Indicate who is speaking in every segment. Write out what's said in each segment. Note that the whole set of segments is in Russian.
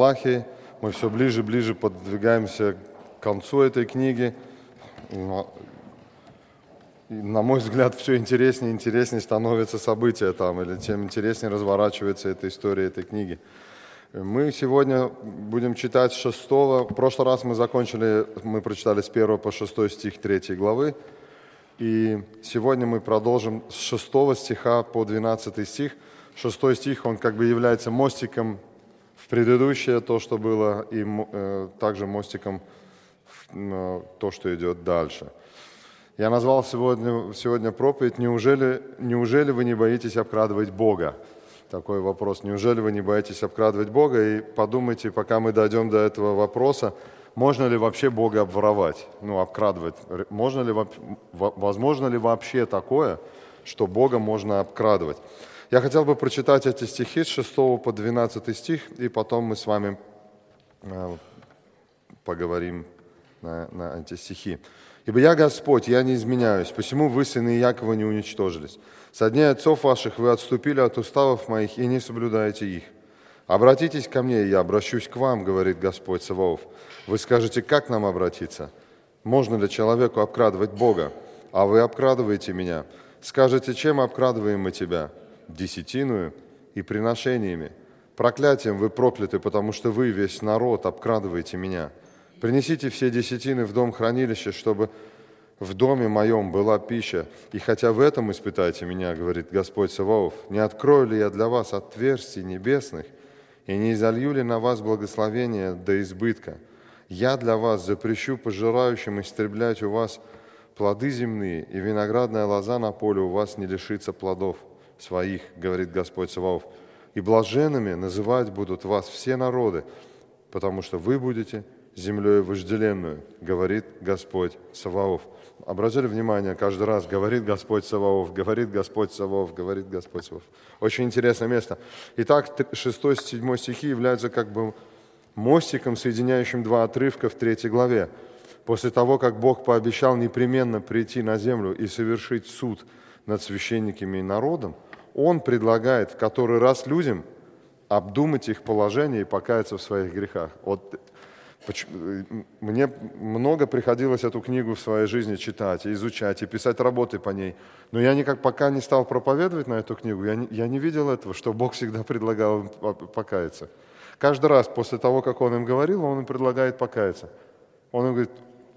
Speaker 1: Малахии. Мы все ближе и ближе подвигаемся к концу этой книги. И, на мой взгляд, все интереснее и интереснее становятся события там, или тем интереснее разворачивается эта история этой книги. Мы сегодня будем читать с 6. В прошлый раз мы закончили, мы прочитали с 1 по 6 стих 3 главы. И сегодня мы продолжим с 6 стиха по 12 стих. 6 стих, он как бы является мостиком в предыдущее, то, что было, и э, также мостиком э, то, что идет дальше. Я назвал сегодня, сегодня проповедь «Неужели, «Неужели вы не боитесь обкрадывать Бога?» Такой вопрос. Неужели вы не боитесь обкрадывать Бога? И подумайте, пока мы дойдем до этого вопроса, можно ли вообще Бога обворовать, ну, обкрадывать? Можно ли, возможно ли вообще такое, что Бога можно обкрадывать? Я хотел бы прочитать эти стихи с 6 по 12 стих, и потом мы с вами э, поговорим на, на эти стихи. «Ибо я Господь, я не изменяюсь, посему вы, сыны Якова, не уничтожились. Со дней отцов ваших вы отступили от уставов моих и не соблюдаете их. Обратитесь ко мне, и я обращусь к вам, говорит Господь Саваоф. Вы скажете, как нам обратиться? Можно ли человеку обкрадывать Бога? А вы обкрадываете меня. Скажете, чем обкрадываем мы тебя? Десятиную и приношениями. Проклятием вы прокляты, потому что вы, весь народ, обкрадываете меня. Принесите все десятины в дом хранилища, чтобы в доме моем была пища. И хотя в этом испытайте меня, говорит Господь Саваоф, не открою ли я для вас отверстий небесных, и не изолью ли на вас благословение до избытка? Я для вас запрещу пожирающим истреблять у вас плоды земные, и виноградная лоза на поле у вас не лишится плодов своих, говорит Господь Саваоф. И блаженными называть будут вас все народы, потому что вы будете землей вожделенную, говорит Господь Саваоф. Обратили внимание, каждый раз говорит Господь Саваоф, говорит Господь Саваоф, говорит Господь Саваоф. Очень интересное место. Итак, 6-7 стихи являются как бы мостиком, соединяющим два отрывка в третьей главе. После того, как Бог пообещал непременно прийти на землю и совершить суд над священниками и народом, он предлагает в который раз людям обдумать их положение и покаяться в своих грехах. Вот мне много приходилось эту книгу в своей жизни читать, и изучать, и писать работы по ней. Но я никак пока не стал проповедовать на эту книгу, я не, я не видел этого, что Бог всегда предлагал им покаяться. Каждый раз после того, как Он им говорил, Он им предлагает покаяться. Он им говорит,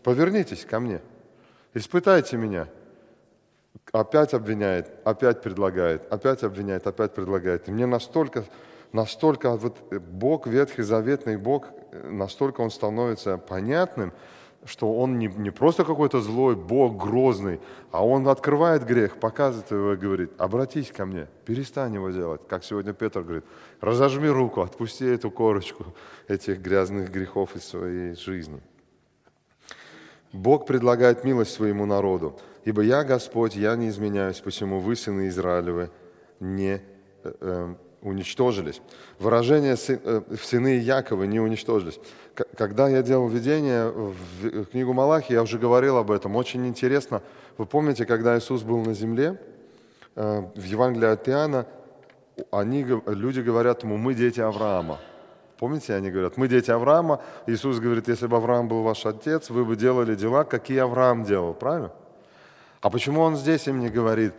Speaker 1: повернитесь ко мне, испытайте меня, опять обвиняет, опять предлагает, опять обвиняет, опять предлагает. И мне настолько, настолько вот Бог, Ветхий Заветный Бог, настолько он становится понятным, что он не, не просто какой-то злой Бог, грозный, а он открывает грех, показывает его и говорит, обратись ко мне, перестань его делать. Как сегодня Петр говорит, разожми руку, отпусти эту корочку этих грязных грехов из своей жизни. Бог предлагает милость своему народу. «Ибо я Господь, я не изменяюсь, посему вы, сыны Израилевы, не э, э уничтожились». Выражение э, «сыны Якова не уничтожились». Когда я делал введение в книгу Малахи, я уже говорил об этом. Очень интересно. Вы помните, когда Иисус был на земле, э, в Евангелии от Иоанна, они, люди говорят ему, мы дети Авраама. Помните, они говорят, мы дети Авраама. Иисус говорит, если бы Авраам был ваш отец, вы бы делали дела, какие Авраам делал. Правильно? А почему он здесь им не говорит,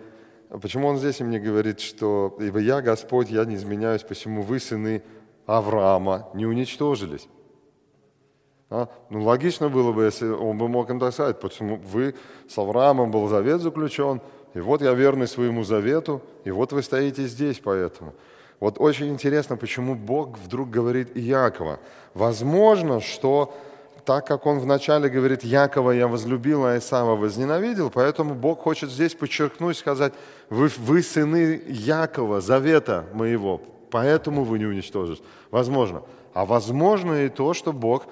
Speaker 1: почему он здесь им не говорит, что «Ибо я, Господь, я не изменяюсь, посему вы, сыны Авраама, не уничтожились». А? Ну, логично было бы, если он бы мог им так сказать, почему вы с Авраамом был завет заключен, и вот я верный своему завету, и вот вы стоите здесь поэтому. Вот очень интересно, почему Бог вдруг говорит Иакова. Возможно, что так как он вначале говорит, Якова я возлюбил, а Исава возненавидел, поэтому Бог хочет здесь подчеркнуть, сказать, вы, вы сыны Якова, завета моего, поэтому вы не уничтожите. Возможно. А возможно и то, что Бог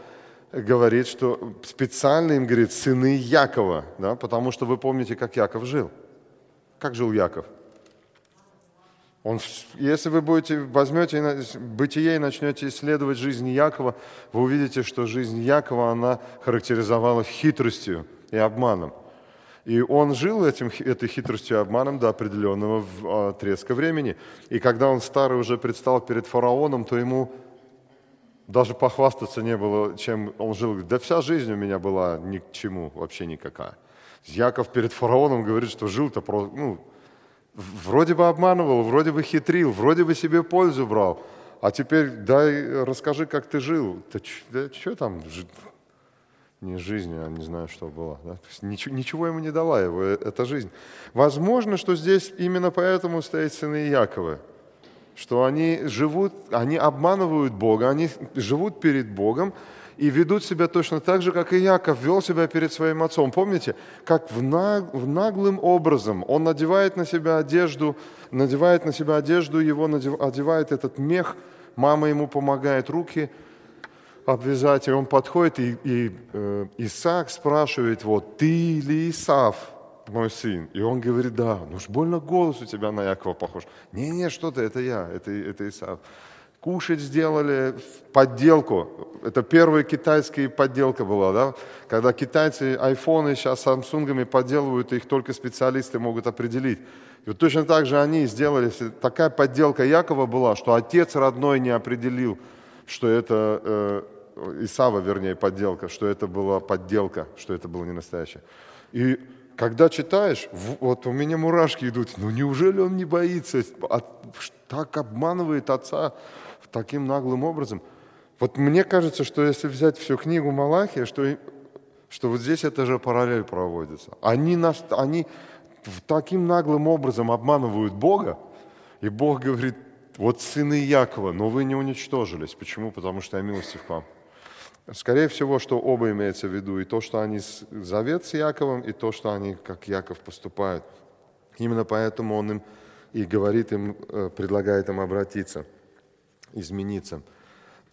Speaker 1: говорит, что специально им говорит сыны Якова, да, потому что вы помните, как Яков жил. Как жил Яков? Он, если вы будете, возьмете бытие и начнете исследовать жизнь Якова, вы увидите, что жизнь Якова, она характеризовалась хитростью и обманом. И он жил этим, этой хитростью и обманом до определенного отрезка времени. И когда он старый уже предстал перед фараоном, то ему даже похвастаться не было, чем он жил. Да вся жизнь у меня была ни к чему, вообще никакая. Яков перед фараоном говорит, что жил-то просто, ну, вроде бы обманывал, вроде бы хитрил, вроде бы себе пользу брал. А теперь дай, расскажи, как ты жил. Да, да что там, не жизнь, а не знаю, что было. Да? Ничего, ничего ему не дала его, э, эта жизнь. Возможно, что здесь именно поэтому стоят сыны Якова, что они живут, они обманывают Бога, они живут перед Богом и ведут себя точно так же, как и Яков вел себя перед своим отцом. Помните, как в, наг, в наглым образом он надевает на себя одежду, надевает на себя одежду, его надев, одевает этот мех, мама ему помогает руки – обвязать, и он подходит, и, и э, Исаак спрашивает его, ты ли Исав, мой сын? И он говорит, да, ну уж больно голос у тебя на Якова похож. Не-не, что ты, это я, это, это Исав. Кушать сделали подделку. Это первая китайская подделка была, да? Когда китайцы айфоны сейчас самсунгами подделывают, их только специалисты могут определить. И вот точно так же они сделали, такая подделка Якова была, что отец родной не определил, что это э, Исава, вернее, подделка, что это была подделка, что это было не настоящее. И когда читаешь, вот у меня мурашки идут, ну неужели он не боится, так обманывает отца таким наглым образом? Вот мне кажется, что если взять всю книгу Малахия, что, что вот здесь это же параллель проводится. Они, нас, они таким наглым образом обманывают Бога, и Бог говорит, вот сыны Якова, но вы не уничтожились. Почему? Потому что я милостив к вам. Скорее всего, что оба имеется в виду, и то, что они завет с Яковом, и то, что они, как Яков, поступают. Именно поэтому он им и говорит им, э, предлагает им обратиться, измениться.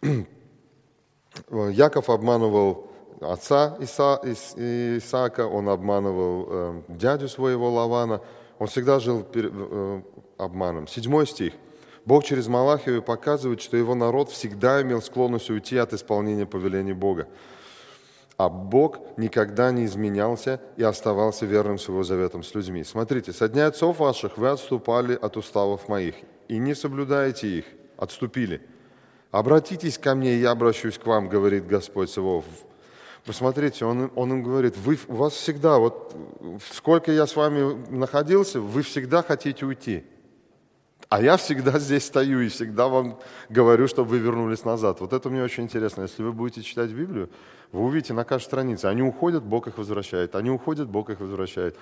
Speaker 1: Яков обманывал отца Иса, Исаака, он обманывал э, дядю своего Лавана, он всегда жил э, обманом. Седьмой стих – Бог через Малахию показывает, что его народ всегда имел склонность уйти от исполнения повелений Бога. А Бог никогда не изменялся и оставался верным своего заветом с людьми. Смотрите, со дня отцов ваших вы отступали от уставов моих, и не соблюдаете их, отступили. Обратитесь ко мне, я обращусь к вам, говорит Господь Савов. Посмотрите, он, он им говорит, вы, у вас всегда, вот сколько я с вами находился, вы всегда хотите уйти. А я всегда здесь стою и всегда вам говорю, чтобы вы вернулись назад. Вот это мне очень интересно. Если вы будете читать Библию, вы увидите на каждой странице, они уходят, Бог их возвращает. Они уходят, Бог их возвращает.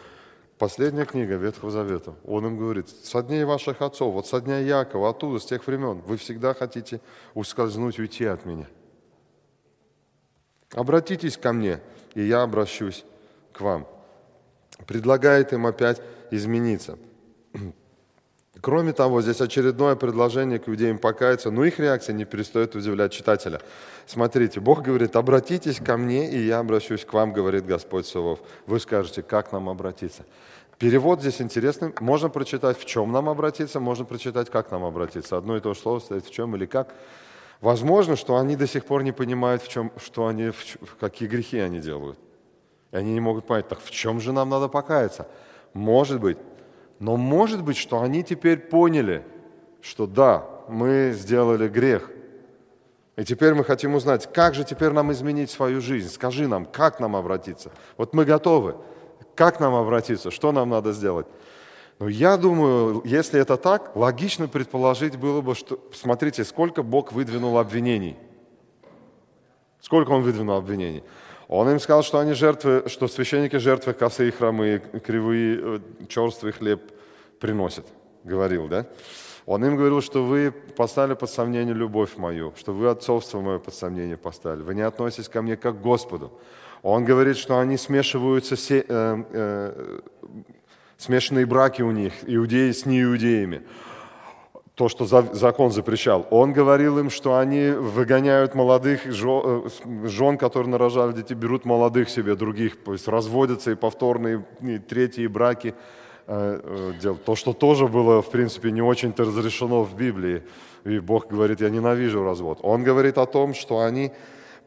Speaker 1: Последняя книга Ветхого Завета. Он им говорит, со дней ваших отцов, вот со дня Якова, оттуда, с тех времен, вы всегда хотите ускользнуть, уйти от меня. Обратитесь ко мне, и я обращусь к вам. Предлагает им опять измениться. Кроме того, здесь очередное предложение к иудеям покаяться, но их реакция не перестает удивлять читателя. Смотрите, Бог говорит, обратитесь ко мне, и я обращусь к вам, говорит Господь Савов. Вы скажете, как нам обратиться? Перевод здесь интересный. Можно прочитать, в чем нам обратиться, можно прочитать, как нам обратиться. Одно и то же слово стоит в чем или как. Возможно, что они до сих пор не понимают, в чем, что они, в, какие грехи они делают. И они не могут понять, так в чем же нам надо покаяться? Может быть, но может быть, что они теперь поняли, что да, мы сделали грех. И теперь мы хотим узнать, как же теперь нам изменить свою жизнь. Скажи нам, как нам обратиться. Вот мы готовы. Как нам обратиться? Что нам надо сделать? Но я думаю, если это так, логично предположить было бы, что, смотрите, сколько Бог выдвинул обвинений. Сколько Он выдвинул обвинений? Он им сказал, что они жертвы, что священники жертвы косые хромые, кривые, э, черствый хлеб приносят, говорил, да? Он им говорил, что вы поставили под сомнение любовь мою, что вы отцовство мое под сомнение поставили, вы не относитесь ко мне как к Господу. Он говорит, что они смешиваются, се, э, э, смешанные браки у них, иудеи с неиудеями то, что закон запрещал. Он говорил им, что они выгоняют молодых жен, э, которые нарожали детей, берут молодых себе, других, то есть разводятся и повторные, и третьи браки э, э, делают. То, что тоже было, в принципе, не очень-то разрешено в Библии. И Бог говорит, я ненавижу развод. Он говорит о том, что они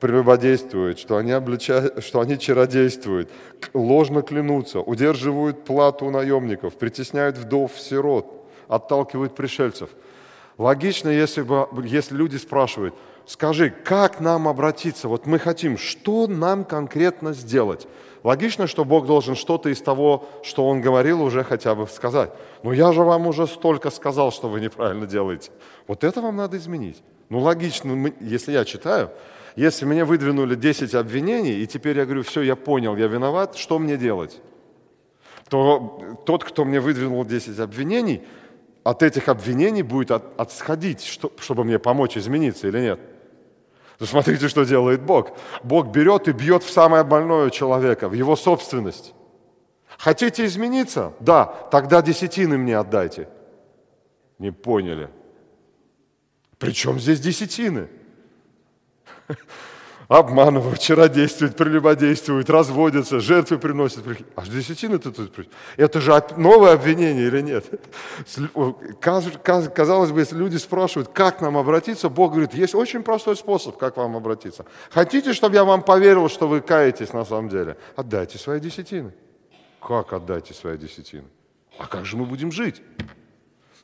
Speaker 1: прелюбодействуют, что они, обличают, что они чародействуют, ложно клянутся, удерживают плату наемников, притесняют вдов, сирот – отталкивают пришельцев. Логично, если, бы, если люди спрашивают, скажи, как нам обратиться? Вот мы хотим, что нам конкретно сделать? Логично, что Бог должен что-то из того, что Он говорил, уже хотя бы сказать. Но я же вам уже столько сказал, что вы неправильно делаете. Вот это вам надо изменить. Ну, логично, если я читаю, если мне выдвинули 10 обвинений, и теперь я говорю, все, я понял, я виноват, что мне делать? То тот, кто мне выдвинул 10 обвинений, от этих обвинений будет от, отсходить, что, чтобы мне помочь измениться или нет. Но смотрите, что делает Бог. Бог берет и бьет в самое больное человека, в его собственность. Хотите измениться? Да, тогда десятины мне отдайте. Не поняли. Причем здесь десятины? Обманывают, чародействуют, прелюбодействуют, разводятся, жертвы приносят. Аж десятины ты тут Это же новое обвинение или нет? Казалось бы, если люди спрашивают, как нам обратиться, Бог говорит, есть очень простой способ, как вам обратиться. Хотите, чтобы я вам поверил, что вы каетесь на самом деле? Отдайте свои десятины. Как отдайте свои десятины? А как же мы будем жить?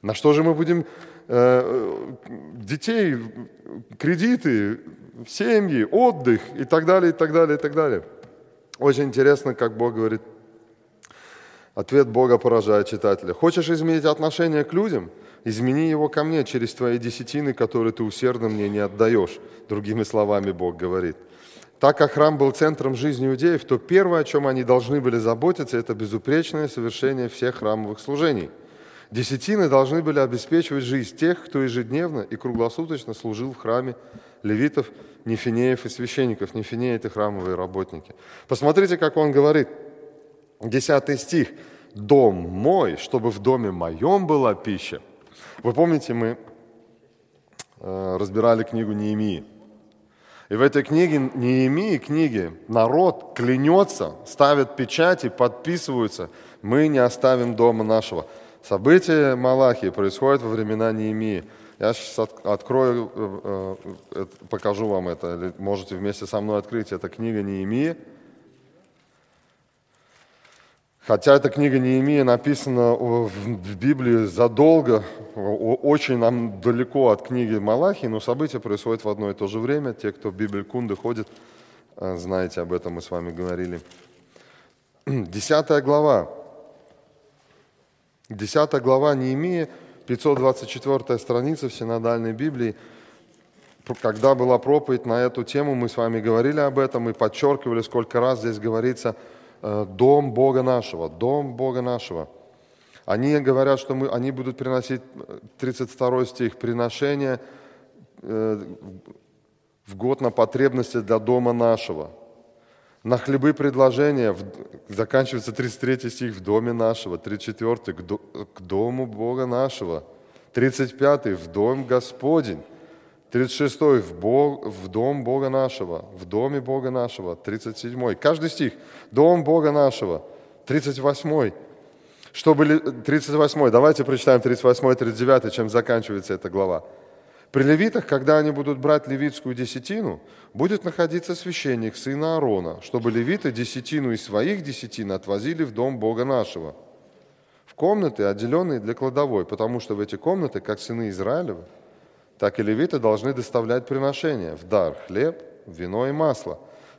Speaker 1: На что же мы будем детей, кредиты, семьи, отдых и так далее, и так далее, и так далее. Очень интересно, как Бог говорит. Ответ Бога поражает читателя. Хочешь изменить отношение к людям? Измени его ко мне через твои десятины, которые ты усердно мне не отдаешь. Другими словами Бог говорит. Так как храм был центром жизни иудеев, то первое, о чем они должны были заботиться, это безупречное совершение всех храмовых служений. Десятины должны были обеспечивать жизнь тех, кто ежедневно и круглосуточно служил в храме левитов, нефинеев и священников. Нефинеи – это храмовые работники. Посмотрите, как он говорит. Десятый стих. «Дом мой, чтобы в доме моем была пища». Вы помните, мы э, разбирали книгу Неемии. И в этой книге, Неемии книге, народ клянется, ставит печати, подписываются. Мы не оставим дома нашего. События Малахии происходят во времена Неемии. Я сейчас открою, э, э, покажу вам это. Можете вместе со мной открыть. Это книга Неемии. Хотя эта книга Неемия написана в Библии задолго, очень нам далеко от книги Малахии, но события происходят в одно и то же время. Те, кто в Библию Кунды ходит, э, знаете, об этом мы с вами говорили. Десятая глава. Десятая глава Неемии – 524 страница в синодальной Библии. Когда была проповедь на эту тему, мы с вами говорили об этом и подчеркивали, сколько раз здесь говорится э, «дом Бога нашего», «дом Бога нашего». Они говорят, что мы, они будут приносить, 32 стих, приношение э, в год на потребности для дома нашего. На хлебы предложения, заканчивается 33 стих, в доме нашего, 34 к дому Бога нашего, 35 в дом Господень, 36 в, Бог, в дом Бога нашего, в доме Бога нашего, 37 каждый стих, дом Бога нашего, 38 чтобы 38 давайте прочитаем 38 39 чем заканчивается эта глава. При левитах, когда они будут брать левитскую десятину, будет находиться священник, сына Аарона, чтобы левиты десятину из своих десятин отвозили в дом Бога нашего. В комнаты, отделенные для кладовой, потому что в эти комнаты, как сыны Израилева, так и левиты должны доставлять приношения в дар хлеб, вино и масло.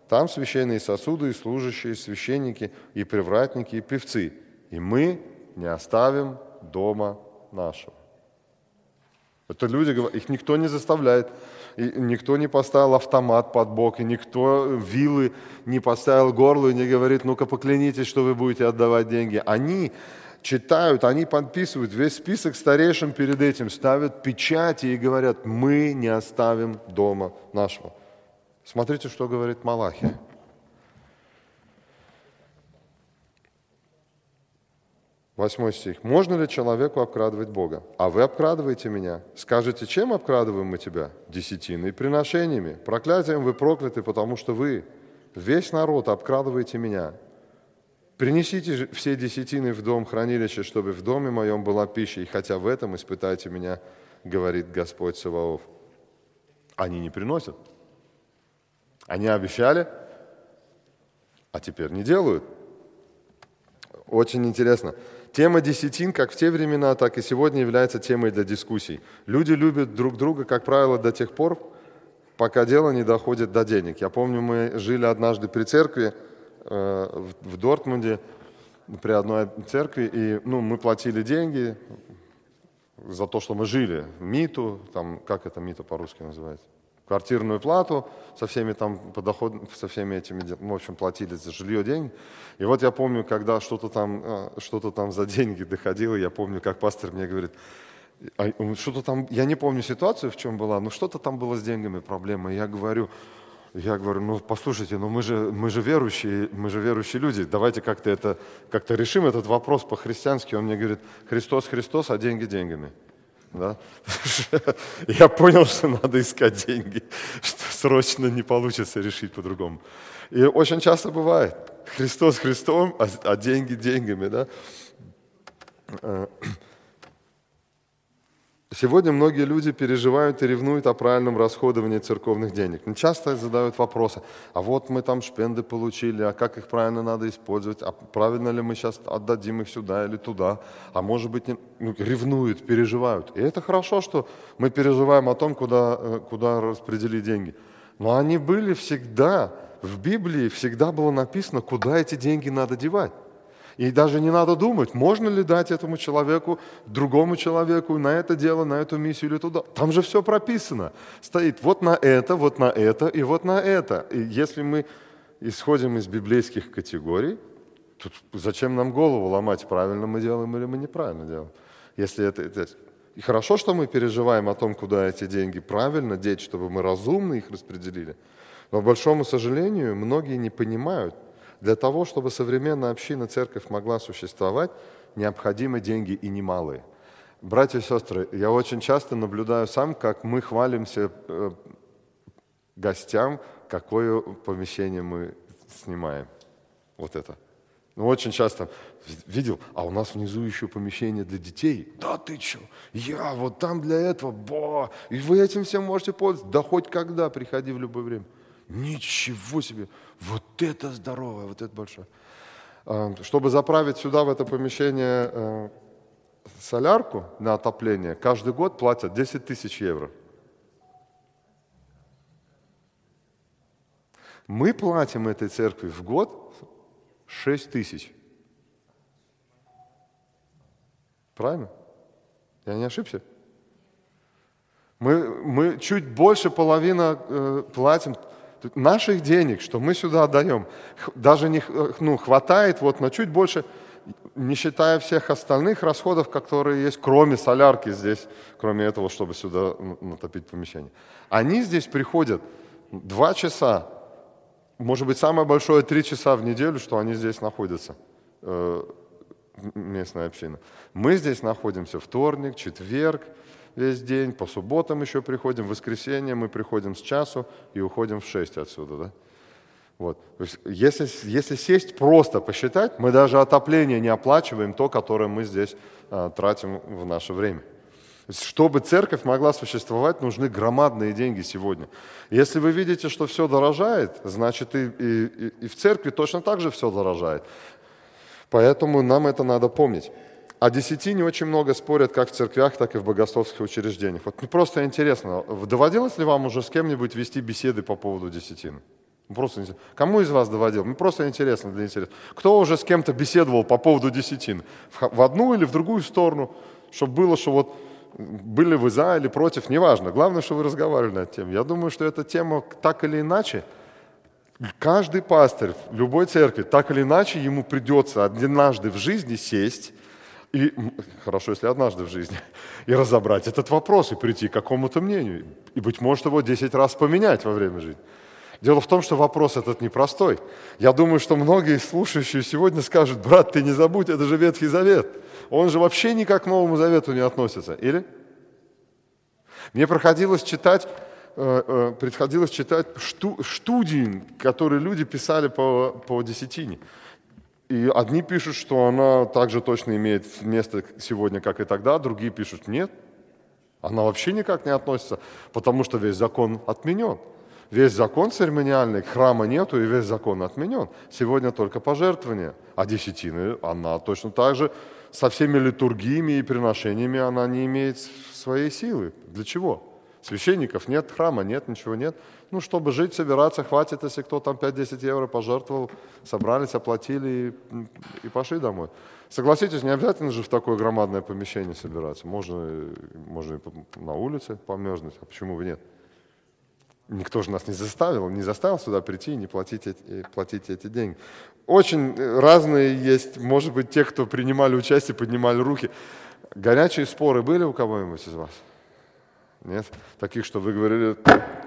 Speaker 1: Там священные сосуды и служащие священники, и привратники, и певцы. И мы не оставим дома нашего. Это люди, их никто не заставляет, и никто не поставил автомат под бок, и никто вилы не поставил горло и не говорит, ну-ка поклянитесь, что вы будете отдавать деньги. Они читают, они подписывают весь список старейшин перед этим, ставят печати и говорят, мы не оставим дома нашего. Смотрите, что говорит Малахия. Восьмой стих. «Можно ли человеку обкрадывать Бога? А вы обкрадываете меня. Скажете, чем обкрадываем мы тебя? Десятиной приношениями. Проклятием вы прокляты, потому что вы, весь народ, обкрадываете меня. Принесите все десятины в дом хранилища, чтобы в доме моем была пища, и хотя в этом испытайте меня, говорит Господь Саваоф. Они не приносят. Они обещали, а теперь не делают. Очень интересно. Тема десятин как в те времена, так и сегодня является темой для дискуссий. Люди любят друг друга, как правило, до тех пор, пока дело не доходит до денег. Я помню, мы жили однажды при церкви э, в, в Дортмунде, при одной церкви, и ну, мы платили деньги за то, что мы жили, МИТу, там, как это МИТу по-русски называется? Квартирную плату со всеми там подоход, со всеми этими, в общем, платили за жилье деньги. И вот я помню, когда что-то там, э, что-то там за деньги доходило, я помню, как пастор мне говорит, а, что-то там, я не помню ситуацию, в чем была, но что-то там было с деньгами проблема. Я говорю, я говорю, ну послушайте, ну мы же, мы же верующие, мы же верующие люди, давайте как-то это, как-то решим этот вопрос по-христиански. Он мне говорит, Христос, Христос, а деньги деньгами. Да? Я понял, что надо искать деньги, что срочно не получится решить по-другому. И очень часто бывает, Христос Христом, а, а деньги деньгами. Да? Сегодня многие люди переживают и ревнуют о правильном расходовании церковных денег. Часто задают вопросы, а вот мы там шпенды получили, а как их правильно надо использовать, а правильно ли мы сейчас отдадим их сюда или туда, а может быть, не... ну, ревнуют, переживают. И это хорошо, что мы переживаем о том, куда, э, куда распределить деньги. Но они были всегда, в Библии всегда было написано, куда эти деньги надо девать. И даже не надо думать, можно ли дать этому человеку, другому человеку на это дело, на эту миссию или туда. Там же все прописано. Стоит вот на это, вот на это и вот на это. И если мы исходим из библейских категорий, тут зачем нам голову ломать, правильно мы делаем или мы неправильно делаем? Если это, это и хорошо, что мы переживаем о том, куда эти деньги правильно деть, чтобы мы разумно их распределили. Но, к большому сожалению, многие не понимают, для того, чтобы современная община, церковь могла существовать, необходимы деньги и немалые. Братья и сестры, я очень часто наблюдаю сам, как мы хвалимся э, гостям, какое помещение мы снимаем. Вот это. Ну, очень часто видел, а у нас внизу еще помещение для детей. Да ты что, я вот там для этого, ба, и вы этим всем можете пользоваться. Да хоть когда, приходи в любое время. Ничего себе, вот это здоровое, вот это большое. А, чтобы заправить сюда, в это помещение, э, солярку на отопление, каждый год платят 10 тысяч евро. Мы платим этой церкви в год 6 тысяч. Правильно? Я не ошибся? Мы, мы чуть больше половины э, платим наших денег, что мы сюда отдаем, даже не ну, хватает вот на чуть больше, не считая всех остальных расходов, которые есть, кроме солярки здесь, кроме этого, чтобы сюда натопить помещение. Они здесь приходят два часа, может быть, самое большое три часа в неделю, что они здесь находятся, э, местная община. Мы здесь находимся вторник, четверг, весь день, по субботам еще приходим, в воскресенье мы приходим с часу и уходим в 6 отсюда. Да? Вот. Есть, если, если сесть просто посчитать, мы даже отопление не оплачиваем то, которое мы здесь а, тратим в наше время. Чтобы церковь могла существовать, нужны громадные деньги сегодня. Если вы видите, что все дорожает, значит и, и, и в церкви точно так же все дорожает. Поэтому нам это надо помнить. О десятине очень много спорят как в церквях, так и в богословских учреждениях. Вот мне просто интересно, доводилось ли вам уже с кем-нибудь вести беседы по поводу десятины? Просто интересно. Кому из вас доводил? Мне просто интересно для интереса. Кто уже с кем-то беседовал по поводу десятин? В одну или в другую сторону? Чтобы было, что вот были вы за или против, неважно. Главное, что вы разговаривали на эту. Я думаю, что эта тема так или иначе, каждый пастырь в любой церкви, так или иначе ему придется однажды в жизни сесть и хорошо, если однажды в жизни, и разобрать этот вопрос, и прийти к какому-то мнению, и, быть может, его 10 раз поменять во время жизни. Дело в том, что вопрос этот непростой. Я думаю, что многие слушающие сегодня скажут, брат, ты не забудь, это же Ветхий Завет. Он же вообще никак к Новому Завету не относится. Или? Мне проходилось читать, э, э, приходилось читать шту, студии, которые люди писали по, по десятине. И одни пишут, что она также точно имеет место сегодня, как и тогда, другие пишут, нет, она вообще никак не относится, потому что весь закон отменен. Весь закон церемониальный, храма нету, и весь закон отменен. Сегодня только пожертвование. А десятины, она точно так же со всеми литургиями и приношениями, она не имеет своей силы. Для чего? Священников нет, храма нет, ничего нет. Ну, чтобы жить, собираться, хватит, если кто там 5-10 евро пожертвовал, собрались, оплатили и, и пошли домой. Согласитесь, не обязательно же в такое громадное помещение собираться. Можно, можно и на улице померзнуть, а почему бы нет? Никто же нас не заставил, не заставил сюда прийти и не платить эти, платить эти деньги. Очень разные есть, может быть, те, кто принимали участие, поднимали руки. Горячие споры были у кого-нибудь из вас? Нет? Таких, что вы говорили,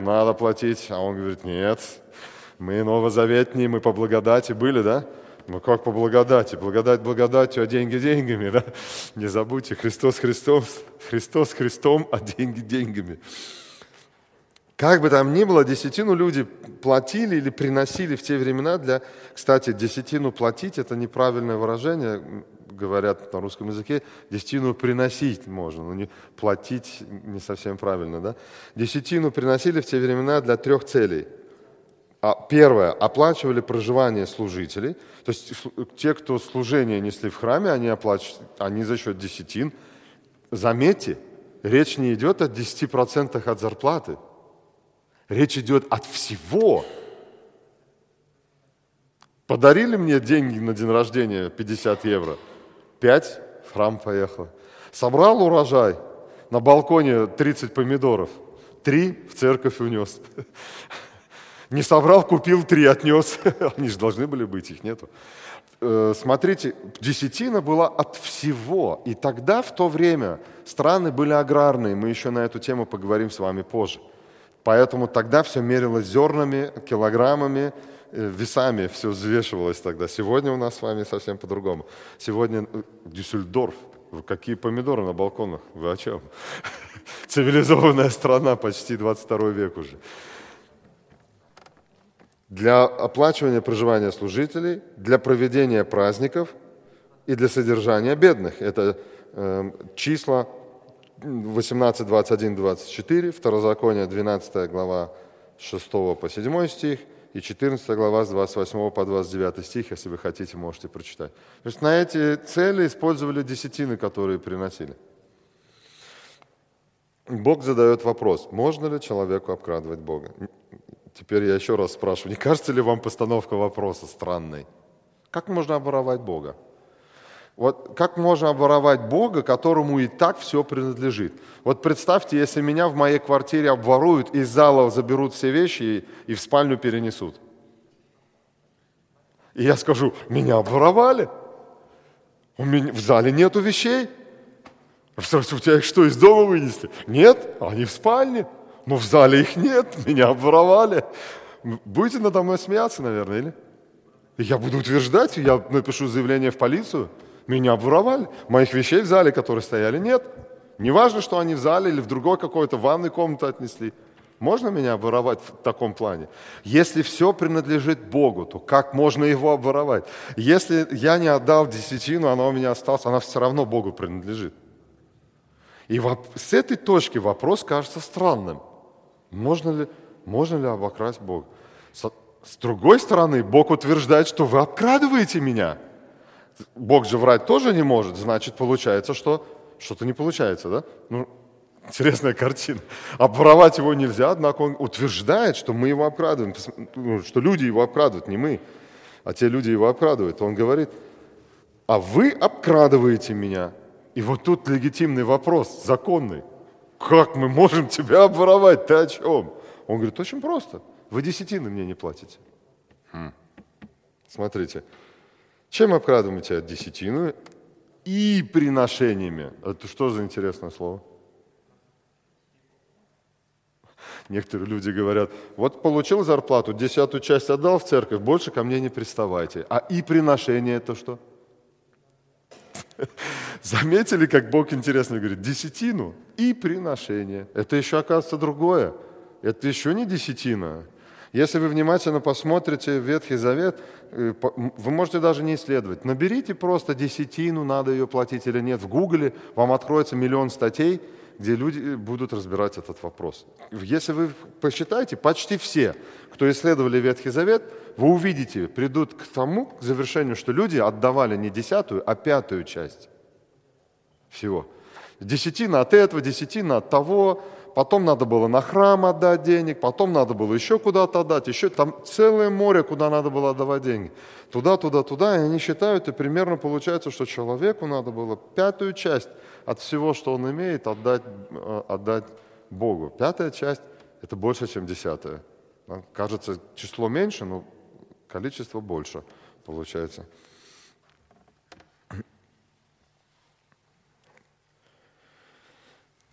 Speaker 1: надо платить, а он говорит, нет, мы новозаветние, мы по благодати были, да? Ну как по благодати? Благодать благодатью, а деньги деньгами, да? Не забудьте, Христос Христом, Христос Христом, а деньги деньгами. Как бы там ни было, десятину люди платили или приносили в те времена для... Кстати, десятину платить – это неправильное выражение, говорят на русском языке. Десятину приносить можно, но не платить не совсем правильно. Да? Десятину приносили в те времена для трех целей. А первое – оплачивали проживание служителей. То есть те, кто служение несли в храме, они, оплачивали, они за счет десятин. Заметьте, речь не идет о 10% от зарплаты – Речь идет от всего. Подарили мне деньги на день рождения 50 евро. 5 в храм поехал. Собрал урожай. На балконе 30 помидоров. Три в церковь унес. Не собрал, купил, три отнес. Они же должны были быть, их нету. Э, смотрите, десятина была от всего. И тогда, в то время, страны были аграрные. Мы еще на эту тему поговорим с вами позже. Поэтому тогда все мерилось зернами, килограммами, э, весами все взвешивалось тогда. Сегодня у нас с вами совсем по-другому. Сегодня э, Дюссельдорф, какие помидоры на балконах, вы о чем? Цивилизованная страна, почти 22 век уже. Для оплачивания проживания служителей, для проведения праздников и для содержания бедных. Это э, числа 18, 21, 24, Второзаконие, 12 глава 6 по 7 стих и 14 глава с 28 по 29 стих, если вы хотите, можете прочитать. То есть на эти цели использовали десятины, которые приносили. Бог задает вопрос, можно ли человеку обкрадывать Бога? Теперь я еще раз спрашиваю, не кажется ли вам постановка вопроса странной? Как можно оборовать Бога? Вот как можно обворовать Бога, которому и так все принадлежит? Вот представьте, если меня в моей квартире обворуют, из зала заберут все вещи и, и в спальню перенесут. И я скажу, меня обворовали. У меня, в зале нету вещей. Представьте, у тебя их что, из дома вынесли? Нет, они в спальне. Но в зале их нет, меня обворовали. Будете надо мной смеяться, наверное, или? Я буду утверждать, я напишу заявление в полицию – меня обворовали. Моих вещей в зале, которые стояли, нет. Не важно, что они в зале или в другой какой-то ванной комнату отнесли. Можно меня обворовать в таком плане? Если все принадлежит Богу, то как можно его обворовать? Если я не отдал десятину, она у меня осталась, она все равно Богу принадлежит. И с этой точки вопрос кажется странным. Можно ли, можно ли обокрасть Бога? С другой стороны, Бог утверждает, что вы обкрадываете меня – Бог же врать тоже не может, значит, получается, что что-то не получается, да? Ну, интересная картина. Обворовать его нельзя, однако он утверждает, что мы его обкрадываем, ну, что люди его обкрадывают, не мы, а те люди его обкрадывают. Он говорит, а вы обкрадываете меня. И вот тут легитимный вопрос, законный. Как мы можем тебя обворовать? Ты о чем? Он говорит, очень просто. Вы десятины мне не платите. Хм. Смотрите, чем обкрадываете десятину и приношениями? Это что за интересное слово? Некоторые люди говорят, вот получил зарплату, десятую часть отдал в церковь, больше ко мне не приставайте. А и приношение это что? Заметили, как Бог интересно говорит, десятину и приношение. Это еще, оказывается, другое. Это еще не десятина. Если вы внимательно посмотрите Ветхий Завет, э, вы можете даже не исследовать. Наберите просто десятину, надо ее платить или нет. В Гугле вам откроется миллион статей, где люди э, будут разбирать этот вопрос. Если вы посчитаете, почти все, кто исследовали Ветхий Завет, вы увидите, придут к тому, к завершению, что люди отдавали не десятую, а пятую часть всего. Десятина от этого, десятина от того, потом надо было на храм отдать денег, потом надо было еще куда-то отдать, еще там целое море, куда надо было отдавать деньги. Туда, туда, туда, и они считают, и примерно получается, что человеку надо было пятую часть от всего, что он имеет, отдать, э, отдать Богу. Пятая часть – это больше, чем десятая. Кажется, число меньше, но количество больше получается.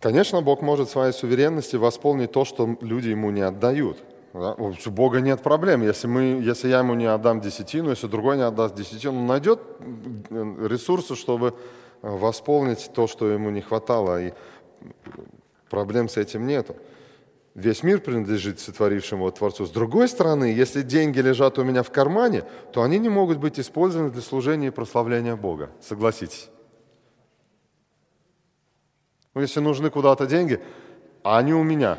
Speaker 1: Конечно, Бог может своей суверенности восполнить то, что люди ему не отдают. Да? У Бога нет проблем. Если, мы, если я ему не отдам десятину, если другой не отдаст десятину, он найдет ресурсы, чтобы восполнить то, что ему не хватало, и проблем с этим нету. Весь мир принадлежит сотворившему Творцу. С другой стороны, если деньги лежат у меня в кармане, то они не могут быть использованы для служения и прославления Бога. Согласитесь? Ну, если нужны куда-то деньги, а они у меня.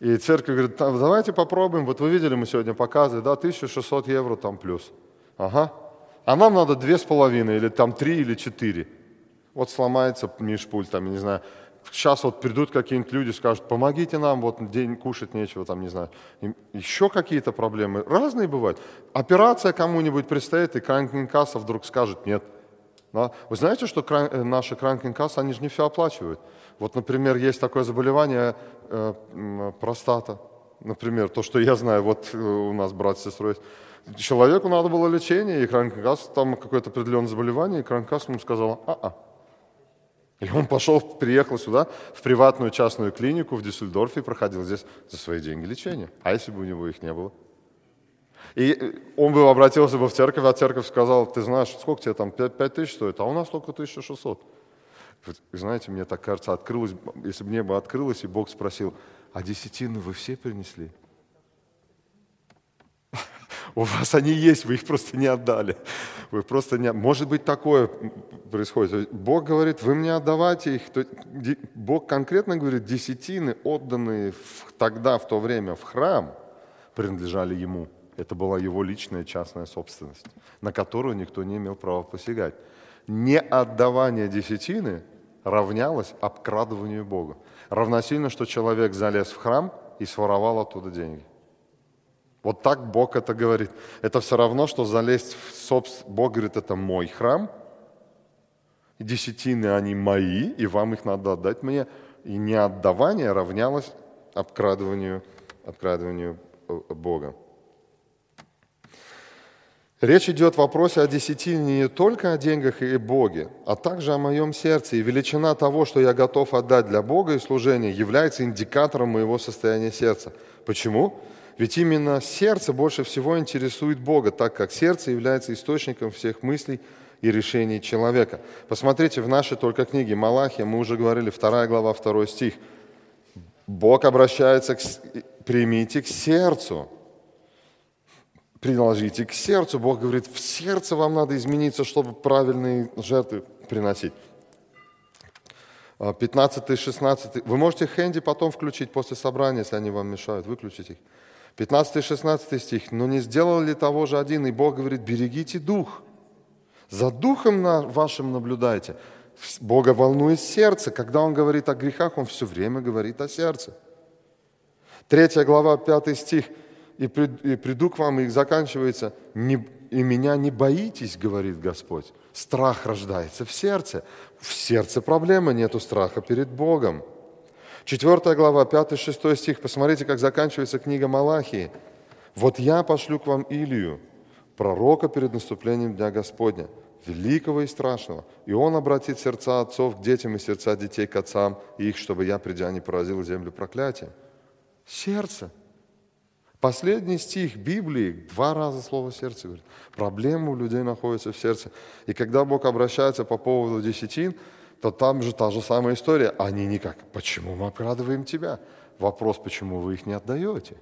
Speaker 1: И церковь говорит, давайте попробуем. Вот вы видели, мы сегодня показывали, да, 1600 евро там плюс. Ага. А нам надо две с половиной, или там три, или четыре. Вот сломается мишпуль, там, не знаю. Сейчас вот придут какие-нибудь люди, скажут, помогите нам, вот день кушать нечего, там, не знаю. И еще какие-то проблемы. Разные бывают. Операция кому-нибудь предстоит, и кранкинг-касса вдруг скажет нет. Вы знаете, что э, наши кранкинг-кассы, они же не все оплачивают. Вот, например, есть такое заболевание э, простата. Например, то, что я знаю, вот э, у нас брат с сестрой Человеку надо было лечение, и Кранкас, там какое-то определенное заболевание, и Кранкас ему сказала, а-а. И он пошел, приехал сюда, в приватную частную клинику в Дюссельдорфе, и проходил здесь за свои деньги лечение. А если бы у него их не было? И он бы обратился бы в церковь, а церковь сказала, ты знаешь, сколько тебе там, 5, 5 тысяч стоит, а у нас только 1600. Вы знаете, мне так кажется, открылось, если бы небо открылось, и Бог спросил, а десятины вы все принесли? У вас они есть, вы их просто не отдали. Вы просто не... Может быть, такое происходит. Бог говорит, вы мне отдавайте их. Бог конкретно говорит, десятины, отданные тогда, в то время, в храм, принадлежали Ему. Это была Его личная частная собственность, на которую никто не имел права посягать. Не отдавание десятины равнялось обкрадыванию Бога. Равносильно, что человек залез в храм и своровал оттуда деньги. Вот так Бог это говорит. Это все равно, что залезть в собственность. Бог говорит, это мой храм, десятины они мои, и вам их надо отдать мне. И неотдавание равнялось обкрадыванию, обкрадыванию э, Бога. Речь идет в вопросе о десятине не только о деньгах и Боге, а также о моем сердце. И величина того, что я готов отдать для Бога и служения, является индикатором моего состояния сердца. Почему? Ведь именно сердце больше всего интересует Бога, так как сердце является источником всех мыслей и решений человека. Посмотрите в нашей только книге Малахия, мы уже говорили, 2 глава, 2 стих. Бог обращается к... Примите к сердцу. Приложите к сердцу. Бог говорит, в сердце вам надо измениться, чтобы правильные жертвы приносить. 15 16 Вы можете хэнди потом включить после собрания, если они вам мешают, выключить их. 15-16 стих. «Но не сделал ли того же один?» И Бог говорит, берегите дух. За духом вашим наблюдайте. Бога волнует сердце. Когда Он говорит о грехах, Он все время говорит о сердце. Третья глава, пятый стих. «И приду к вам», и заканчивается, «И меня не боитесь, говорит Господь». Страх рождается в сердце. В сердце проблема, нету страха перед Богом. Четвертая глава, 5-6 стих. Посмотрите, как заканчивается книга Малахии. «Вот я пошлю к вам Илию, пророка перед наступлением Дня Господня, великого и страшного, и он обратит сердца отцов к детям и сердца детей к отцам, и их, чтобы я, придя, не поразил землю проклятия». Сердце. Последний стих Библии, два раза слово «сердце» говорит. Проблема у людей находится в сердце. И когда Бог обращается по поводу десятин, то там же та же самая история. Они никак. Почему мы обкрадываем тебя? Вопрос, почему вы их не отдаете?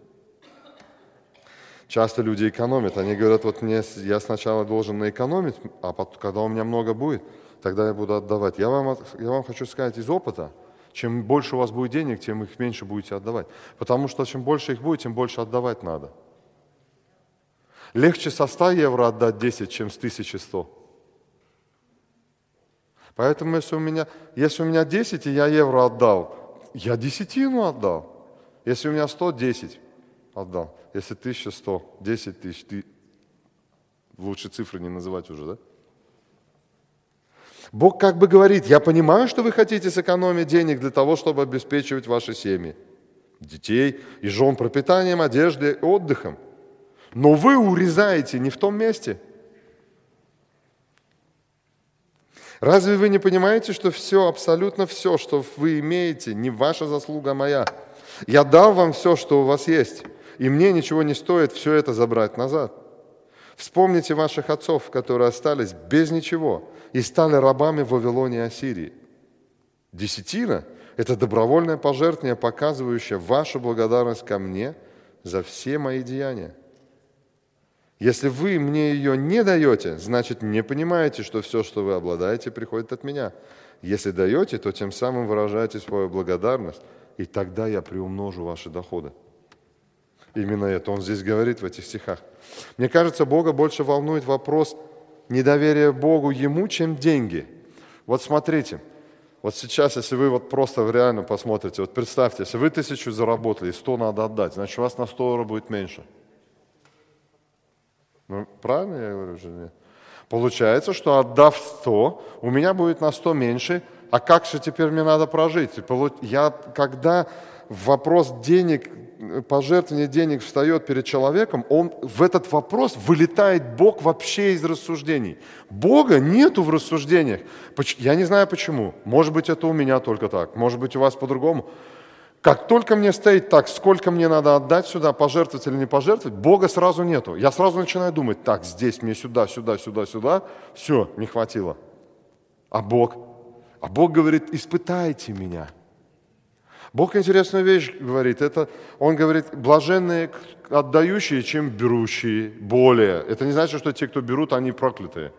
Speaker 1: Часто люди экономят. Они говорят, вот мне, я сначала должен наэкономить, а потом, когда у меня много будет, тогда я буду отдавать. Я вам, я вам хочу сказать из опыта, чем больше у вас будет денег, тем их меньше будете отдавать. Потому что чем больше их будет, тем больше отдавать надо. Легче со 100 евро отдать 10, чем с 1100. Поэтому если у меня, если у меня 10, и я евро отдал, Я десятину отдал. Если у меня 100, 10 отдал. Если 1100, 10 тысяч, ты... лучше цифры не называть уже, да? Бог как бы говорит, я понимаю, что вы хотите сэкономить денег для того, чтобы обеспечивать ваши семьи, детей и жен пропитанием, одеждой, отдыхом. Но вы урезаете не в том месте. Разве вы не понимаете, что все, абсолютно все, что вы имеете, не ваша заслуга, а моя? Я дал вам все, что у вас есть, и мне ничего не стоит все это забрать назад. Вспомните ваших отцов, которые остались без ничего и стали рабами в Вавилоне и Ассирии. Десятина – это добровольное пожертвование, показывающее вашу благодарность ко мне за все мои деяния. Если вы мне ее не даете, значит не понимаете, что все, что вы обладаете, приходит от меня. Если даете, то тем самым выражаете свою благодарность, и тогда я приумножу ваши доходы. Именно это он здесь говорит в этих стихах. Мне кажется, Бога больше волнует вопрос недоверия Богу Ему, чем деньги. Вот смотрите, вот сейчас, если вы вот просто реально посмотрите, вот представьте, если вы тысячу заработали и сто надо отдать, значит у вас на сто евро будет меньше – ну, правильно я говорю жене? Получается, что отдав 100, у меня будет на 100 меньше, а как же теперь мне надо прожить? Я, когда вопрос денег, пожертвования денег встает перед человеком, он в этот вопрос вылетает Бог вообще из рассуждений. Бога нету в рассуждениях. Я не знаю почему. Может быть, это у меня только так. Может быть, у вас по-другому. Как только мне стоит так, сколько мне надо отдать сюда, пожертвовать или не пожертвовать, Бога сразу нету. Я сразу начинаю думать, так, здесь мне сюда, сюда, сюда, сюда, все, не хватило. А Бог? А Бог говорит, испытайте меня. Бог интересную вещь говорит, это, Он говорит, блаженные отдающие, чем берущие, более. Это не значит, что те, кто берут, они проклятые.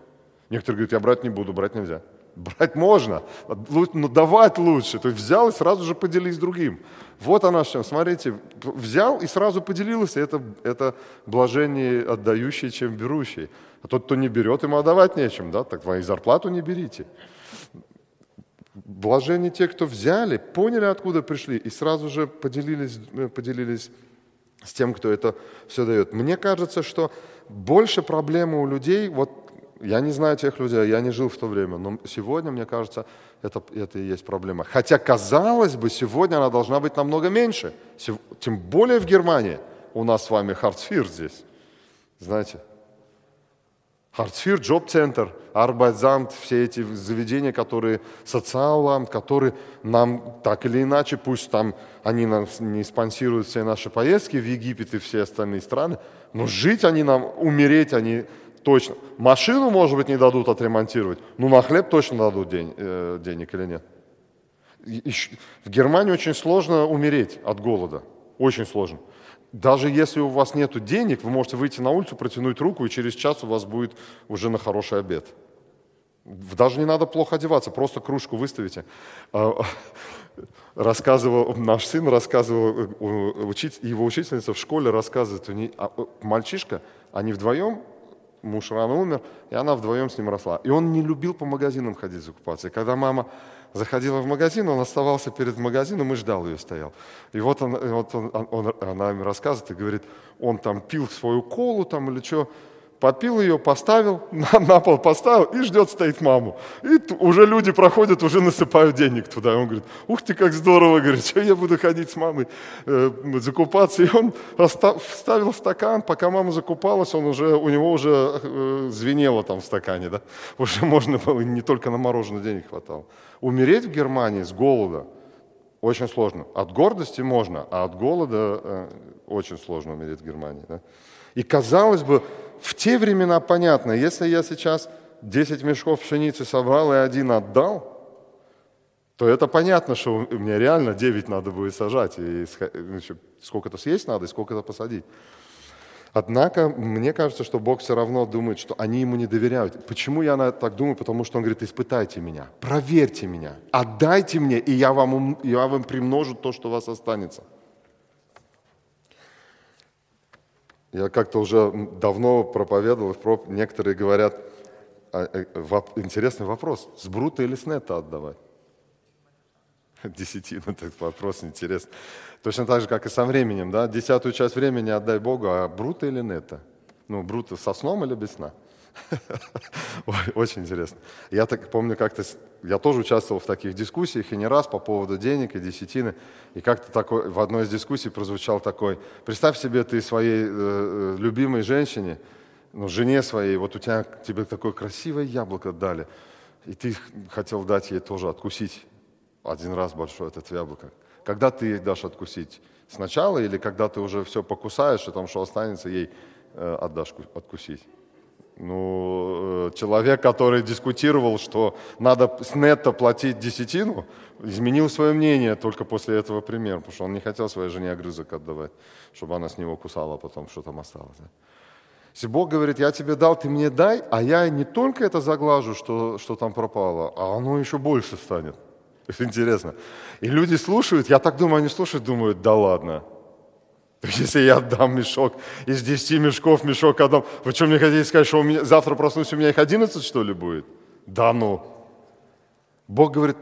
Speaker 1: Некоторые говорят, я брать не буду, брать нельзя. Брать можно, но давать лучше. То есть взял и сразу же поделись другим. Вот она что, смотрите, взял и сразу поделился. Это, это блажение отдающий, чем берущий. А тот, кто не берет, ему отдавать нечем, да, так твою зарплату не берите. Блажение те, кто взяли, поняли, откуда пришли, и сразу же поделились, э, поделились с тем, кто это все дает. Мне кажется, что больше проблемы у людей, вот я не знаю тех людей, я не жил в то время, но сегодня, мне кажется, это, это и есть проблема. Хотя, казалось бы, сегодня она должна быть намного меньше. Тем более в Германии. У нас с вами Хартфир здесь. Знаете, Хартфир, Джоб-центр, Арбайтзамт, все эти заведения, которые социалам, которые нам так или иначе, пусть там они нас не спонсируют все наши поездки в Египет и все остальные страны, но жить они нам, умереть они точно. Машину, может быть, не дадут отремонтировать, но на хлеб точно дадут день, э, денег или нет. В Германии очень сложно умереть от голода. Очень сложно. Даже если у вас нет денег, вы можете выйти на улицу, протянуть руку, и через час у вас будет уже на хороший обед. Даже не надо плохо одеваться, просто кружку выставите. А, рассказывал, наш сын рассказывал, э, его учительница в школе рассказывает, а, мальчишка, они вдвоем муж рано умер, и она вдвоем с ним росла. И он не любил по магазинам ходить закупаться. И когда мама заходила в магазин, он оставался перед магазином и ждал ее, стоял. И вот, он, вот он, он, она им рассказывает и говорит, он там пил свою колу там или что, попил ее, поставил, на, на пол поставил и ждет, стоит маму. И уже люди проходят, уже насыпают денег туда. И он говорит, ух ты, как здорово, говорит, что я буду ходить с мамой э, закупаться. И он вставил стакан, пока мама закупалась, он уже, у него уже э, звенело там в стакане, да. Уже можно было, не только на мороженое денег хватало. Умереть в Германии с голода очень сложно. От гордости можно, а от голода э, очень сложно умереть в Германии. Да? И казалось бы, в те времена понятно, если я сейчас 10 мешков пшеницы собрал и один отдал, то это понятно, что у меня реально 9 надо будет сажать, и сколько-то съесть надо, и сколько-то посадить. Однако, мне кажется, что Бог все равно думает, что они ему не доверяют. Почему я так думаю? Потому что он говорит, испытайте меня, проверьте меня, отдайте мне, и я вам, я вам примножу то, что у вас останется. Я как-то уже давно проповедовал, некоторые говорят, а, э, интересный вопрос, с брута или с нета отдавать? Десятина, так вопрос интересный. Точно так же, как и со временем, да? Десятую часть времени отдай Богу, а бруто или нетто? Ну, бруто со сном или без сна? Очень интересно. Я так помню, как-то я тоже участвовал в таких дискуссиях и не раз по поводу денег и десятины. И как-то такой, в одной из дискуссий прозвучал такой, представь себе, ты своей э, э любимой женщине, ну, жене своей, вот у тебя тебе такое красивое яблоко дали, и ты хотел дать ей тоже откусить один раз большое это яблоко. Когда ты ей дашь откусить? Сначала или когда ты уже все покусаешь, и там что останется, ей э, отдашь откусить? Ну, э, человек, который дискутировал, что надо с нетто платить десятину, изменил свое мнение только после этого примера, потому что он не хотел своей жене огрызок отдавать, чтобы она с него кусала, а потом что там осталось. Да? Если Бог говорит, я тебе дал, ты мне дай, а я не только это заглажу, что, что там пропало, а оно еще больше станет. Интересно. И люди слушают, я так думаю, они слушают, думают, да ладно. Если я отдам мешок, из 10 мешков мешок отдам, вы что мне хотите сказать, что у меня, завтра проснусь, у меня их 11 что ли будет? Да ну. Бог говорит,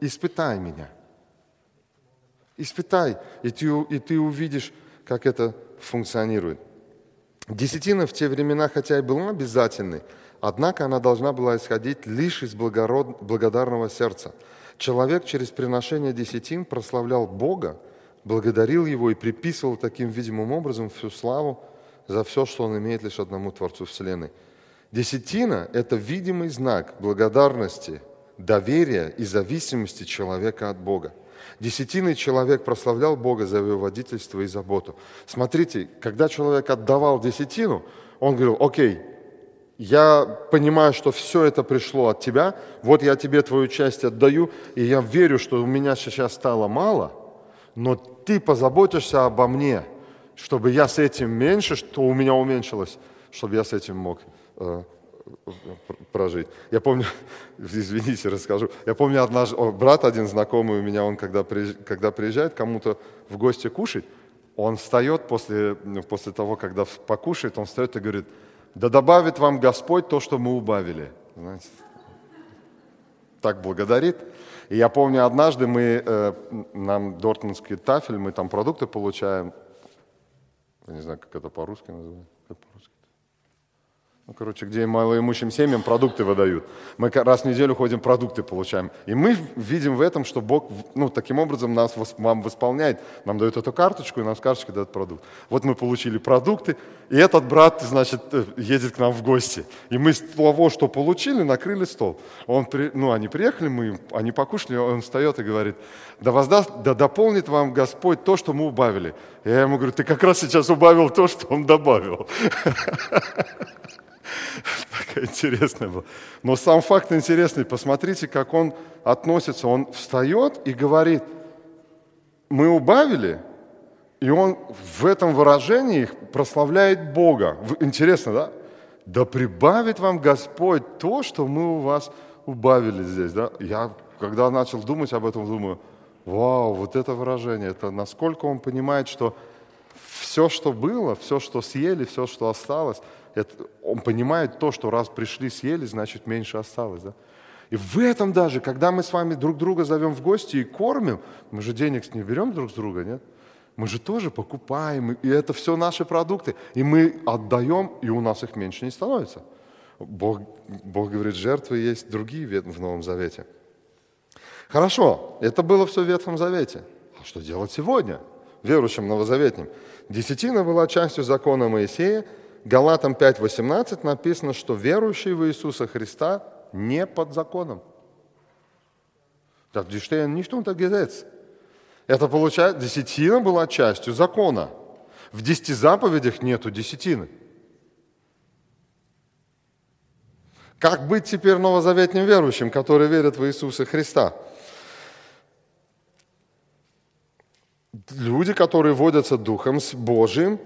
Speaker 1: испытай меня. Испытай, и ты, и ты увидишь, как это функционирует. Десятина в те времена, хотя и была обязательной, однако она должна была исходить лишь из благород... благодарного сердца. Человек через приношение десятин прославлял Бога, благодарил Его и приписывал таким видимым образом всю славу за все, что он имеет лишь одному Творцу Вселенной. Десятина – это видимый знак благодарности, доверия и зависимости человека от Бога. Десятиной человек прославлял Бога за его водительство и заботу. Смотрите, когда человек отдавал десятину, он говорил, окей, я понимаю, что все это пришло от тебя, вот я тебе твою часть отдаю, и я верю, что у меня сейчас стало мало, но ты позаботишься обо мне, чтобы я с этим меньше, что у меня уменьшилось, чтобы я с этим мог э, прожить. Я помню, извините, расскажу. Я помню, однажды, брат один знакомый у меня, он когда, приезжает, когда приезжает кому-то в гости кушать, он встает после, ну, после того, когда покушает, он встает и говорит, да добавит вам Господь то, что мы убавили. Знаете, так благодарит. И я помню, однажды мы, э, нам Дортмундский тафель, мы там продукты получаем, я не знаю, как это по-русски называется. Ну, короче, где малоимущим семьям продукты выдают. Мы раз в неделю ходим, продукты получаем. И мы видим в этом, что Бог ну, таким образом нас вам восполняет. Нам дают эту карточку, и нам с карточкой дают продукт. Вот мы получили продукты, и этот брат, значит, э, едет к нам в гости. И мы с того, что получили, накрыли стол. Он, при, ну, они приехали, мы, они покушали, он встает и говорит, да, воздаст, да дополнит вам Господь то, что мы убавили. Я ему говорю, ты как раз сейчас убавил то, что он добавил. Такая интересная была. Но сам факт интересный. Посмотрите, как он относится. Он встает и говорит, мы убавили, и он в этом выражении прославляет Бога. Интересно, да? Да прибавит вам Господь то, что мы у вас убавили здесь. Да? Я, когда начал думать об этом, думаю, вау, вот это выражение, это насколько он понимает, что все, что было, все, что съели, все, что осталось, это, он понимает то, что раз пришли, съели, значит, меньше осталось. Да? И в этом даже, когда мы с вами друг друга зовем в гости и кормим, мы же денег не берем друг с друга, нет? Мы же тоже покупаем, и это все наши продукты. И мы отдаем, и у нас их меньше не становится. Бог, Бог говорит, жертвы есть другие в Новом Завете. Хорошо, это было все в Ветхом Завете. А что делать сегодня, верующим новозаветним? Десятина была частью закона Моисея, Галатам 5.18 написано, что верующий в Иисуса Христа не под законом. Так, стehen nicht unter Gesetz. Это получается, десятина была частью закона. В десяти заповедях нету десятины. Как быть теперь новозаветним верующим, которые верят в Иисуса Христа? Люди, которые водятся Духом Божиим,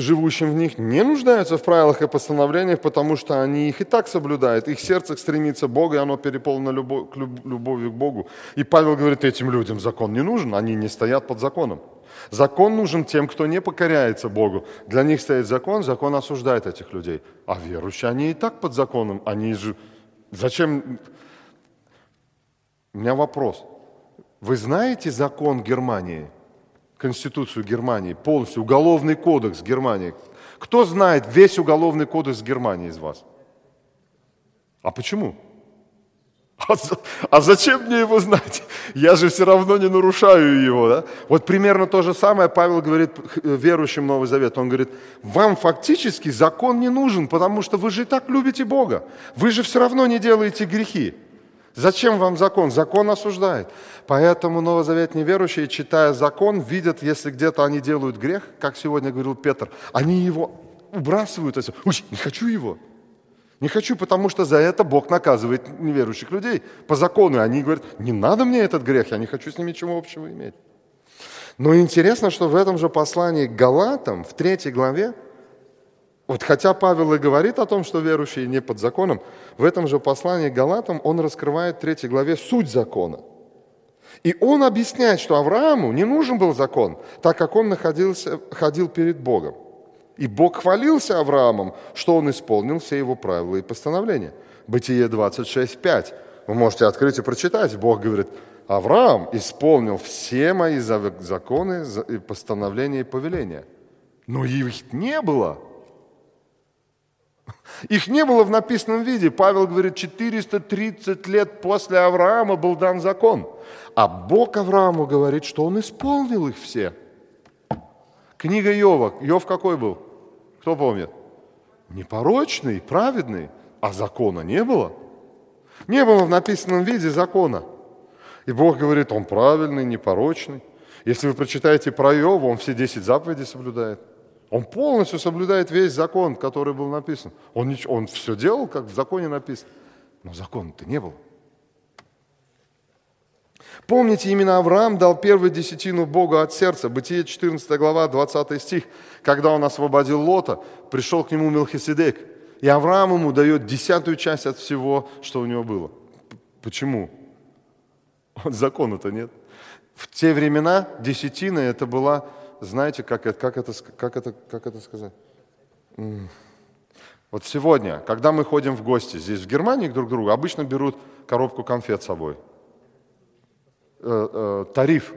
Speaker 1: живущим в них, не нуждаются в правилах и постановлениях, потому что они их и так соблюдают. Их сердце стремится к Богу, и оно переполнено любовь, к любовью к Богу. И Павел говорит, этим людям закон не нужен, они не стоят под законом. Закон нужен тем, кто не покоряется Богу. Для них стоит закон, закон осуждает этих людей. А верующие, они и так под законом, они же... Зачем... У меня вопрос. Вы знаете закон Германии, Конституцию Германии, полностью, Уголовный кодекс Германии? Кто знает весь Уголовный кодекс Германии из вас? А почему? А, а зачем мне его знать? Я же все равно не нарушаю его. Да? Вот примерно то же самое Павел говорит верующим Новый Завет. Он говорит, вам фактически закон не нужен, потому что вы же и так любите Бога. Вы же все равно не делаете грехи. Зачем вам закон? Закон осуждает. Поэтому новозаветные верующие, читая закон, видят, если где-то они делают грех, как сегодня говорил Петр, они его убрасывают. Ой, не хочу его. Не хочу, потому что за это Бог наказывает неверующих людей по закону. Они говорят, не надо мне этот грех, я не хочу с ним ничего общего иметь. Но интересно, что в этом же послании к Галатам, в третьей главе, вот хотя Павел и говорит о том, что верующие не под законом, в этом же послании Галатам он раскрывает в третьей главе суть закона. И он объясняет, что Аврааму не нужен был закон, так как он находился, ходил перед Богом. И Бог хвалился Авраамом, что он исполнил все его правила и постановления. Бытие 26.5. Вы можете открыть и прочитать. Бог говорит, Авраам исполнил все мои законы, постановления и повеления. Но их не было. Их не было в написанном виде. Павел говорит, 430 лет после Авраама был дан закон. А Бог Аврааму говорит, что он исполнил их все. Книга Йова. Йов какой был? Кто помнит? Непорочный, праведный, а закона не было. Не было в написанном виде закона. И Бог говорит, он правильный, непорочный. Если вы прочитаете про Иова, он все 10 заповедей соблюдает. Он полностью соблюдает весь закон, который был написан. Он, ничего, он все делал, как в законе написано. Но закона-то не было. Помните, именно Авраам дал первую десятину Богу от сердца. Бытие 14 глава, 20 стих. Когда он освободил Лота, пришел к нему Мелхиседек. И Авраам ему дает десятую часть от всего, что у него было. Почему? Закона-то нет. В те времена десятина это была, знаете, как это, как это, как это, как это сказать? Вот сегодня, когда мы ходим в гости здесь в Германии друг к другу, обычно берут коробку конфет с собой – Э, э, тариф.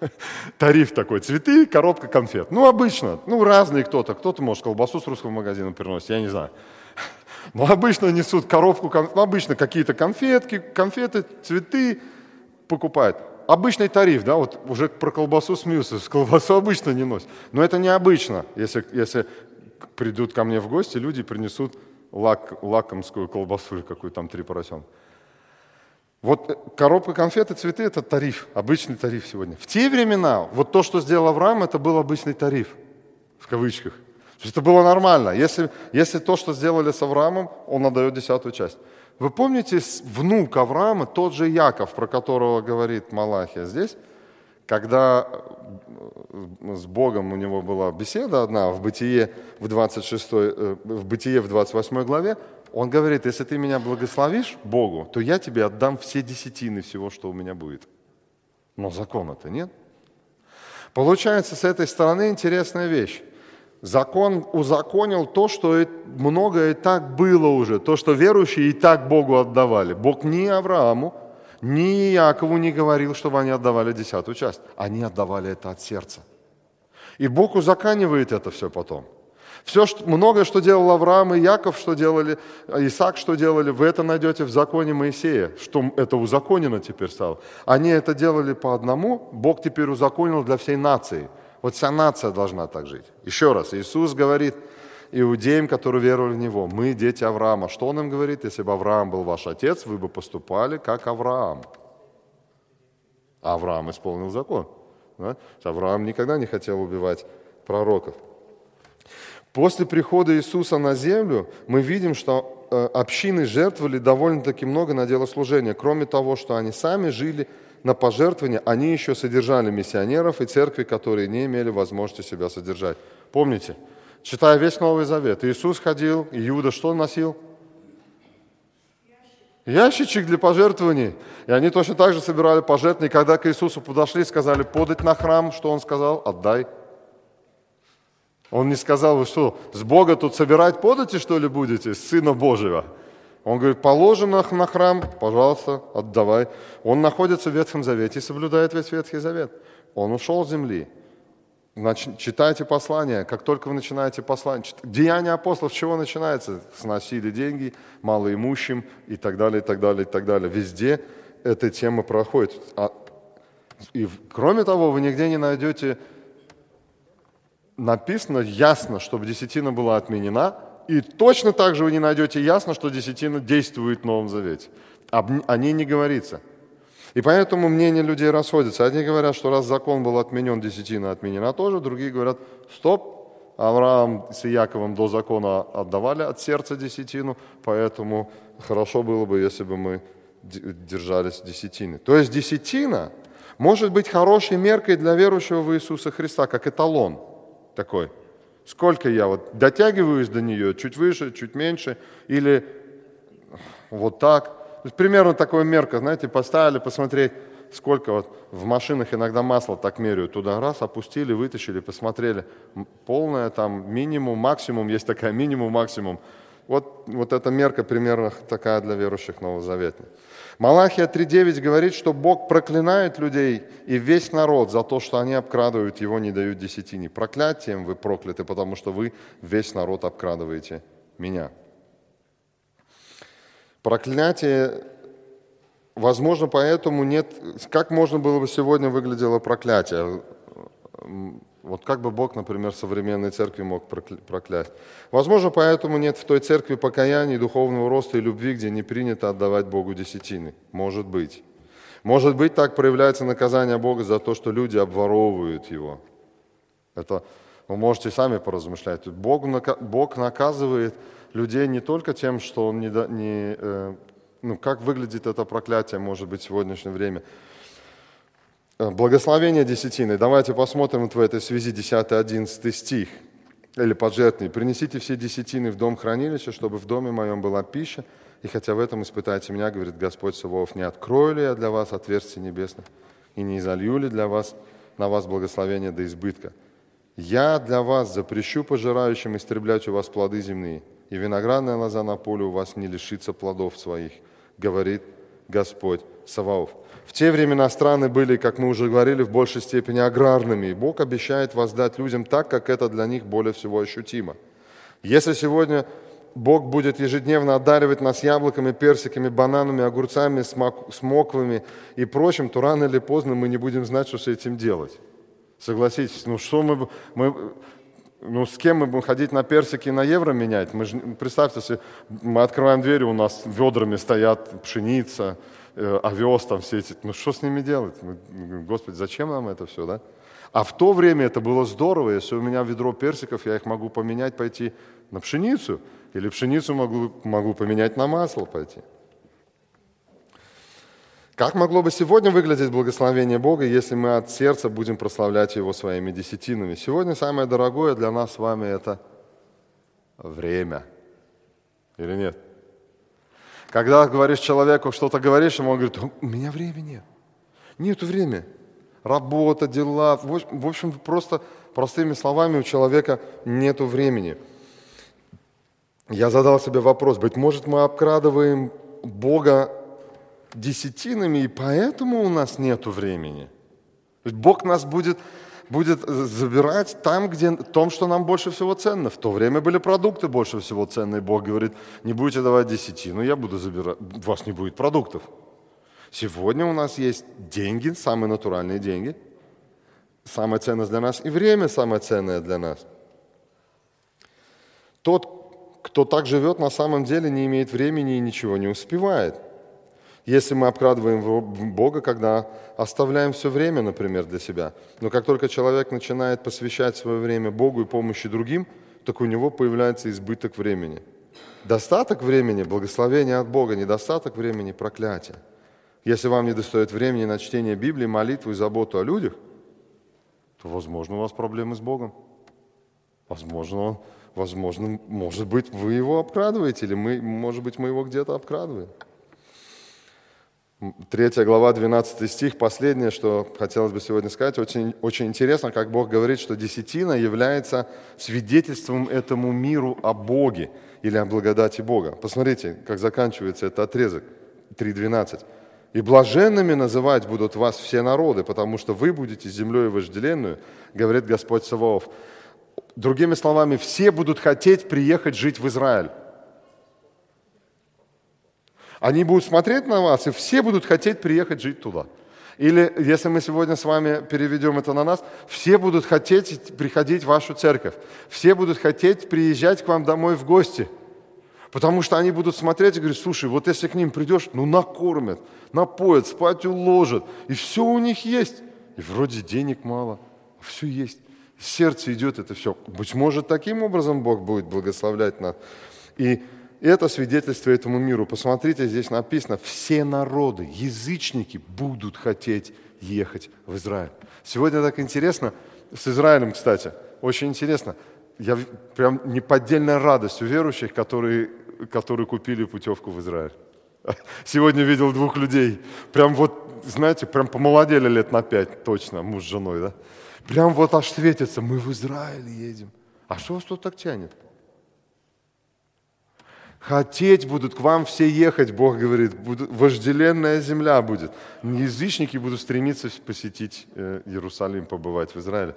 Speaker 1: тариф такой, цветы, коробка конфет. Ну, обычно, ну, разные кто-то. Кто-то, может, колбасу с русского магазина приносит, я не знаю. Но обычно несут коробку, ну, обычно какие-то конфетки, конфеты, цветы покупают. Обычный тариф, да, вот уже про колбасу смеются, колбасу обычно не носят. Но это необычно, если, если придут ко мне в гости, люди принесут лак, лакомскую колбасу или какую там три поросенка. Вот э, коробка конфет и цветы – это тариф, обычный тариф сегодня. В те времена вот то, что сделал Авраам, это был обычный тариф, в кавычках. То есть это было нормально. Если, если то, что сделали с Авраамом, он отдает десятую часть. Вы помните внук Авраама, тот же Яков, про которого говорит Малахия здесь, когда э, с Богом у него была беседа одна в Бытие в, 26, э, в, Бытие в 28 главе, он говорит, если ты меня благословишь Богу, то я тебе отдам все десятины всего, что у меня будет. Но закона-то нет. Получается, с этой стороны интересная вещь. Закон узаконил то, что многое и так было уже, то, что верующие и так Богу отдавали. Бог ни Аврааму, ни Якову не говорил, чтобы они отдавали десятую часть. Они отдавали это от сердца. И Бог узаканивает это все потом – все, что, многое, что делал Авраам и Яков, что делали, Исаак, что делали, вы это найдете в законе Моисея, что это узаконено теперь стало. Они это делали по одному, Бог теперь узаконил для всей нации. Вот вся нация должна так жить. Еще раз, Иисус говорит иудеям, которые веровали в Него, мы дети Авраама. Что Он им говорит? Если бы Авраам был ваш отец, вы бы поступали как Авраам. Авраам исполнил закон. Да? Авраам никогда не хотел убивать пророков. После прихода Иисуса на землю мы видим, что э, общины жертвовали довольно-таки много на дело служения. Кроме того, что они сами жили на пожертвования, они еще содержали миссионеров и церкви, которые не имели возможности себя содержать. Помните, читая весь Новый Завет, Иисус ходил, Иуда что носил? Ящичек для пожертвований. И они точно так же собирали пожертвования. Когда к Иисусу подошли, сказали подать на храм, что Он сказал? Отдай. Он не сказал, вы что, с Бога тут собирать подати, что ли, будете, с Сына Божьего? Он говорит, положено на храм, пожалуйста, отдавай. Он находится в Ветхом Завете и соблюдает весь Ветхий Завет. Он ушел с земли. Значит, читайте послания. Как только вы начинаете послание, деяние апостолов чего начинается? Сносили деньги малоимущим и так далее, и так далее, и так далее. Везде эта тема проходит. А, и кроме того, вы нигде не найдете написано ясно, чтобы десятина была отменена, и точно так же вы не найдете ясно, что десятина действует в Новом Завете. О ней не говорится. И поэтому мнения людей расходятся. Одни говорят, что раз закон был отменен, десятина отменена тоже, другие говорят, стоп, Авраам с Яковом до закона отдавали от сердца десятину, поэтому хорошо было бы, если бы мы держались десятины. То есть десятина может быть хорошей меркой для верующего в Иисуса Христа, как эталон такой. Сколько я вот дотягиваюсь до нее, чуть выше, чуть меньше, или вот так – то есть примерно такая мерка, знаете, поставили посмотреть, сколько вот в машинах иногда масло так меряют. Туда раз, опустили, вытащили, посмотрели. Полное там минимум, максимум, есть такая минимум, максимум. Вот, вот эта мерка примерно такая для верующих Новозаветных. Малахия 3.9 говорит, что Бог проклинает людей и весь народ за то, что они обкрадывают его, не дают десятине. Проклятием вы прокляты, потому что вы весь народ обкрадываете меня. Проклятие, возможно, поэтому нет... Как можно было бы сегодня выглядело проклятие? Вот как бы Бог, например, современной церкви мог проклясть? Возможно, поэтому нет в той церкви покаяния, духовного роста и любви, где не принято отдавать Богу десятины. Может быть. Может быть, так проявляется наказание Бога за то, что люди обворовывают Его. Это вы можете сами поразмышлять. Бог, Бог наказывает людей не только тем, что он не, не э, ну, как выглядит это проклятие, может быть, в сегодняшнее время. Э, благословение десятины. Давайте посмотрим вот в этой связи 10-11 стих. Или поджертвный. «Принесите все десятины в дом хранилища, чтобы в доме моем была пища, и хотя в этом испытайте меня, говорит Господь Савов, не открою ли я для вас отверстие небесное, и не изолью ли для вас на вас благословение до избытка. Я для вас запрещу пожирающим истреблять у вас плоды земные, и виноградная лоза на поле у вас не лишится плодов своих, говорит Господь Саваоф. В те времена страны были, как мы уже говорили, в большей степени аграрными, и Бог обещает воздать людям так, как это для них более всего ощутимо. Если сегодня Бог будет ежедневно одаривать нас яблоками, персиками, бананами, огурцами, смоквами и прочим, то рано или поздно мы не будем знать, что с этим делать. Согласитесь, ну что мы, мы ну, с кем мы будем ходить на персики и на евро менять? Мы же, представьте себе, мы открываем двери, у нас ведрами стоят пшеница, э, овес там все эти. Ну, что с ними делать? Мы, Господи, зачем нам это все, да? А в то время это было здорово. Если у меня ведро персиков, я их могу поменять, пойти на пшеницу. Или пшеницу могу, могу поменять на масло пойти. Как могло бы сегодня выглядеть благословение Бога, если мы от сердца будем прославлять Его своими десятинами? Сегодня самое дорогое для нас с вами – это время. Или нет? Когда говоришь человеку, что-то говоришь ему, он говорит, у меня времени нет. Нету времени. Работа, дела. В общем, просто простыми словами у человека нету времени. Я задал себе вопрос, быть может, мы обкрадываем Бога десятинами, и поэтому у нас нет времени. Бог нас будет, будет забирать там, где, том, что нам больше всего ценно. В то время были продукты больше всего ценные. Бог говорит, не будете давать десятину, я буду забирать, у вас не будет продуктов. Сегодня у нас есть деньги, самые натуральные деньги. Самое ценное для нас и время самое ценное для нас. Тот, кто так живет, на самом деле не имеет времени и ничего не успевает – если мы обкрадываем Бога, когда оставляем все время, например, для себя. Но как только человек начинает посвящать свое время Богу и помощи другим, так у него появляется избыток времени. Достаток времени – благословение от Бога, недостаток времени – проклятие. Если вам не достает времени на чтение Библии, молитву и заботу о людях, то, возможно, у вас проблемы с Богом. Возможно, возможно, может быть, вы его обкрадываете, или мы, может быть, мы его где-то обкрадываем. 3 глава, 12 стих, последнее, что хотелось бы сегодня сказать. Очень, очень интересно, как Бог говорит, что десятина является свидетельством этому миру о Боге или о благодати Бога. Посмотрите, как заканчивается этот отрезок 3.12. «И блаженными называть будут вас все народы, потому что вы будете землей вожделенную, говорит Господь Саваоф». Другими словами, все будут хотеть приехать жить в Израиль. Они будут смотреть на вас, и все будут хотеть приехать жить туда. Или, если мы сегодня с вами переведем это на нас, все будут хотеть приходить в вашу церковь. Все будут хотеть приезжать к вам домой в гости. Потому что они будут смотреть и говорить, слушай, вот если к ним придешь, ну накормят, напоят, спать уложат. И все у них есть. И вроде денег мало, а все есть. Сердце идет это все. Быть может, таким образом Бог будет благословлять нас. И это свидетельство этому миру. Посмотрите, здесь написано, все народы, язычники будут хотеть ехать в Израиль. Сегодня так интересно, с Израилем, кстати, очень интересно. Я прям неподдельная радость у верующих, которые, которые купили путевку в Израиль. Сегодня видел двух людей. Прям вот, знаете, прям помолодели лет на пять точно, муж с женой, да? Прям вот аж светится, мы в Израиль едем. А что вас тут так тянет? Хотеть будут к вам все ехать, Бог говорит, вожделенная земля будет. Язычники будут стремиться посетить э, Иерусалим, побывать в Израиле.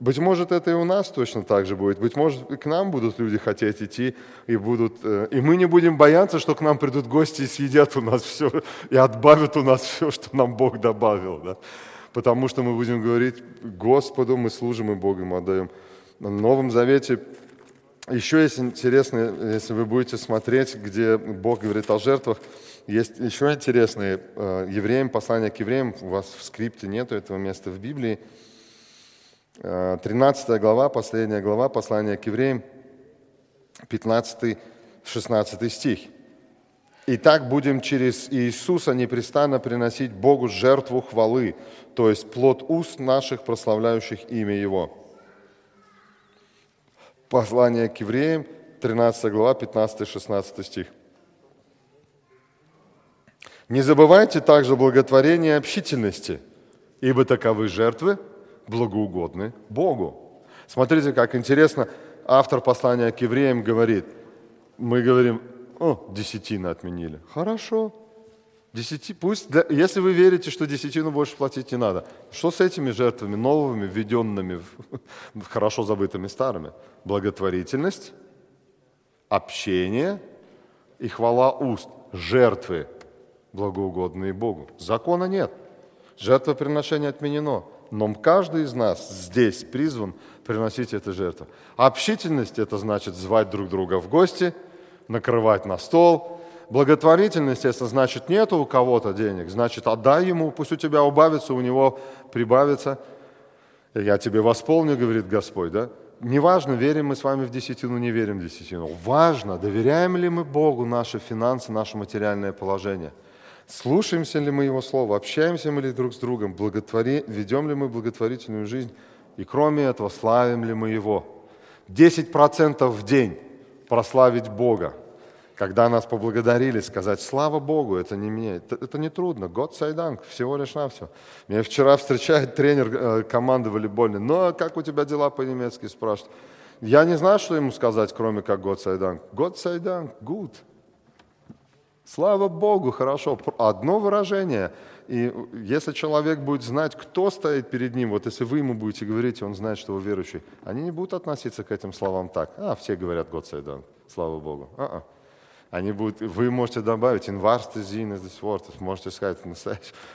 Speaker 1: Быть может, это и у нас точно так же будет. Быть может, и к нам будут люди хотеть идти, и, будут, э, и мы не будем бояться, что к нам придут гости и съедят у нас все, и отбавят у нас все, что нам Бог добавил. Да? Потому что мы будем говорить, Господу мы служим и Богу отдаем. В Новом Завете еще есть интересно, если вы будете смотреть, где Бог говорит о жертвах, есть еще интересные э, евреям, послание к евреям, у вас в скрипте нету этого места в Библии. 13 э, глава, последняя глава, послание к евреям, 15-16 стих. «Итак, будем через Иисуса непрестанно приносить Богу жертву хвалы, то есть плод уст наших, прославляющих имя Его». Послание к евреям, 13 глава, 15-16 стих. Не забывайте также благотворения и общительности, ибо таковы жертвы благоугодны Богу. Смотрите, как интересно, автор послания к евреям говорит, мы говорим, о, десятина отменили. Хорошо, Десяти, пусть, если вы верите, что десятину больше платить не надо, что с этими жертвами новыми, введенными, хорошо забытыми старыми? Благотворительность, общение и хвала уст, жертвы, благоугодные Богу. Закона нет. Жертвоприношение отменено. Но каждый из нас здесь призван приносить эту жертву. Общительность – это значит звать друг друга в гости, накрывать на стол – Благотворительность, если значит нету у кого-то денег, значит отдай ему, пусть у тебя убавится, у него прибавится. Я тебе восполню, говорит Господь, да? Неважно, верим мы с вами в десятину, не верим в десятину. Важно, доверяем ли мы Богу наши финансы, наше материальное положение. Слушаемся ли мы Его Слово, общаемся мы ли друг с другом, благотвори... ведем ли мы благотворительную жизнь, и кроме этого, славим ли мы Его. 10% в день прославить Бога – когда нас поблагодарили, сказать «Слава Богу», это не мне, это, это не трудно, say dank, всего лишь навсего. Меня вчера встречает тренер э, команды волейбольной, ну а как у тебя дела по-немецки, спрашивает. Я не знаю, что ему сказать, кроме как dank. God say dank, good. Слава Богу, хорошо. Одно выражение. И если человек будет знать, кто стоит перед ним, вот если вы ему будете говорить, он знает, что вы верующий, они не будут относиться к этим словам так. А, все говорят say dank, слава Богу. А-а. Они будут, вы можете добавить инварсты зин из this можете сказать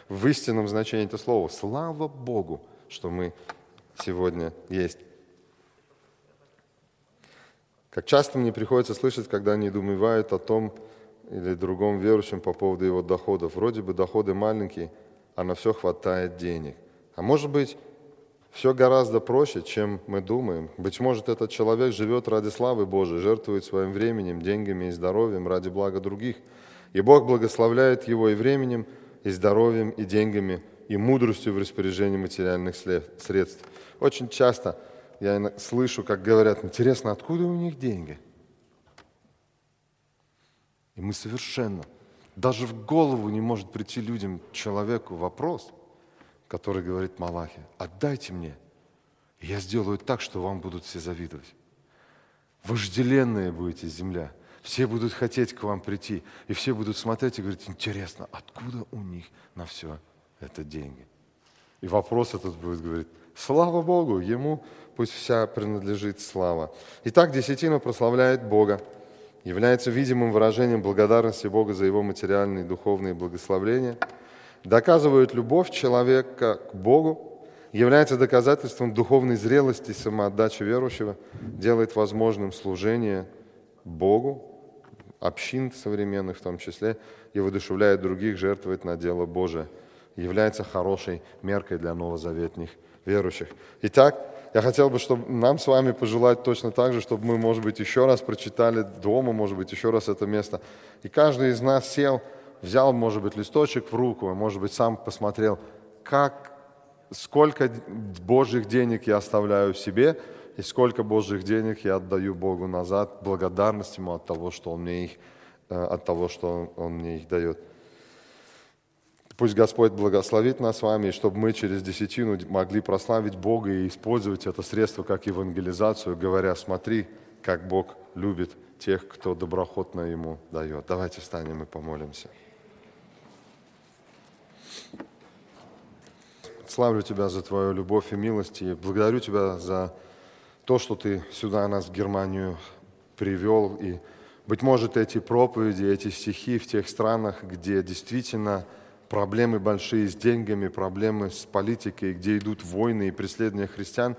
Speaker 1: в истинном значении это слова. Слава Богу, что мы сегодня есть. Как часто мне приходится слышать, когда они думают о том или другом верующем по поводу его доходов. Вроде бы доходы маленькие, а на все хватает денег. А может быть, все гораздо проще, чем мы думаем. Быть может, этот человек живет ради славы Божией, жертвует своим временем, деньгами и здоровьем ради блага других. И Бог благословляет его и временем, и здоровьем, и деньгами, и мудростью в распоряжении материальных средств. Очень часто я слышу, как говорят, интересно, откуда у них деньги? И мы совершенно Даже в голову не может прийти людям, человеку вопрос, который говорит Малахи, отдайте мне, и я сделаю так, что вам будут все завидовать. Вожделенная будете земля. Все будут хотеть к вам прийти. И все будут смотреть и говорить, интересно, откуда у них на все это деньги? И вопрос этот будет говорить, слава Богу, Ему пусть вся принадлежит слава. Итак, десятина прославляет Бога, является видимым выражением благодарности Бога за Его материальные и духовные благословления, доказывает любовь человека к Богу, является доказательством духовной зрелости и самоотдачи верующего, делает возможным служение Богу, общин современных в том числе, и воодушевляет других, жертвовать на дело Божие, является хорошей меркой для новозаветных верующих. Итак, я хотел бы, чтобы нам с вами пожелать точно так же, чтобы мы, может быть, еще раз прочитали дома, может быть, еще раз это место. И каждый из нас сел, взял, может быть, листочек в руку, может быть, сам посмотрел, как сколько Божьих денег я оставляю себе, и сколько Божьих денег я отдаю Богу назад, благодарность Ему от того, что Он мне их, э, от того, что Он мне их дает. Пусть Господь благословит нас с вами, чтобы мы через десятину могли прославить Бога и использовать это средство как евангелизацию, говоря, смотри, как Бог любит тех, кто доброхотно Ему дает. Давайте встанем и помолимся. Славлю Тебя за Твою любовь и милость, и благодарю Тебя за то, что Ты сюда нас, в Германию, привел. И, быть может, эти проповеди, эти стихи в тех странах, где действительно проблемы большие с деньгами, проблемы с политикой, где идут войны и преследования христиан,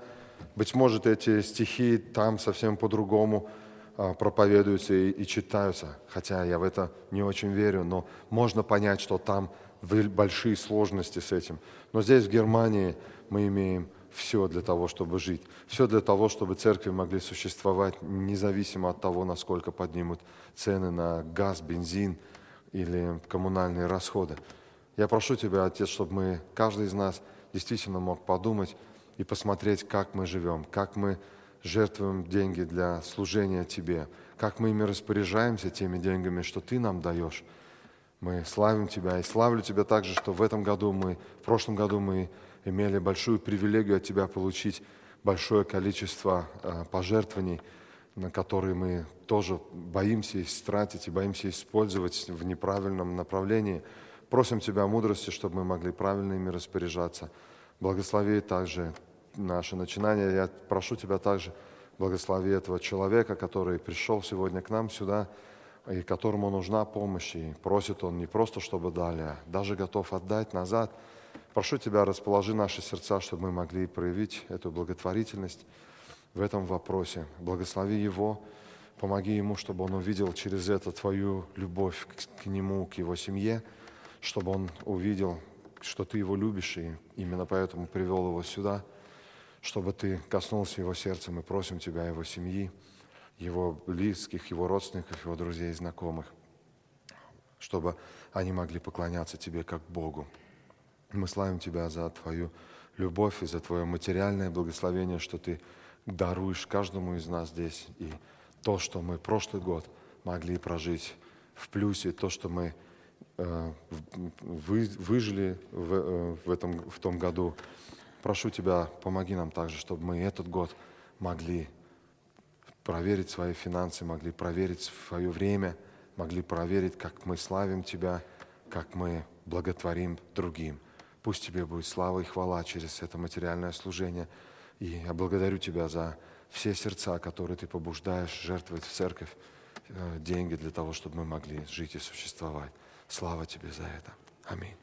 Speaker 1: быть может, эти стихи там совсем по-другому а, проповедуются и, и читаются. Хотя я в это не очень верю, но можно понять, что там большие сложности с этим. Но здесь, в Германии, мы имеем все для того, чтобы жить. Все для того, чтобы церкви могли существовать независимо от того, насколько поднимут цены на газ, бензин или коммунальные расходы. Я прошу Тебя, Отец, чтобы мы, каждый из нас действительно мог подумать и посмотреть, как мы живем, как мы жертвуем деньги для служения Тебе, как мы ими распоряжаемся, теми деньгами, что Ты нам даешь – мы славим Тебя и славлю Тебя также, что в этом году мы, в прошлом году мы имели большую привилегию от Тебя получить большое количество э, пожертвований, на которые мы тоже боимся истратить и боимся использовать в неправильном направлении. Просим Тебя мудрости, чтобы мы могли правильно ими распоряжаться. Благослови также наше начинание. Я прошу Тебя также, благослови этого человека, который пришел сегодня к нам сюда, и которому нужна помощь, и просит он не просто, чтобы дали, а даже готов отдать назад. Прошу Тебя, расположи наши сердца, чтобы мы могли проявить эту благотворительность в этом вопросе. Благослови его, помоги ему, чтобы он увидел через это Твою любовь к, к нему, к его семье, чтобы он увидел, что Ты его любишь, и именно поэтому привел его сюда, чтобы Ты коснулся его сердца. Мы просим Тебя, его семьи, его близких, его родственников, его друзей и знакомых, чтобы они могли поклоняться Тебе как Богу. Мы славим Тебя за Твою любовь и за Твое материальное благословение, что Ты даруешь каждому из нас здесь. И то, что мы прошлый год могли прожить в плюсе, то, что мы э, вы, выжили в, э, в, этом, в том году. Прошу Тебя, помоги нам также, чтобы мы этот год могли проверить свои финансы, могли проверить свое время, могли проверить, как мы славим Тебя, как мы благотворим другим. Пусть Тебе будет слава и хвала через это материальное служение. И я благодарю Тебя за все сердца, которые Ты побуждаешь жертвовать в церковь э, деньги для того, чтобы мы могли жить и существовать. Слава Тебе за это. Аминь.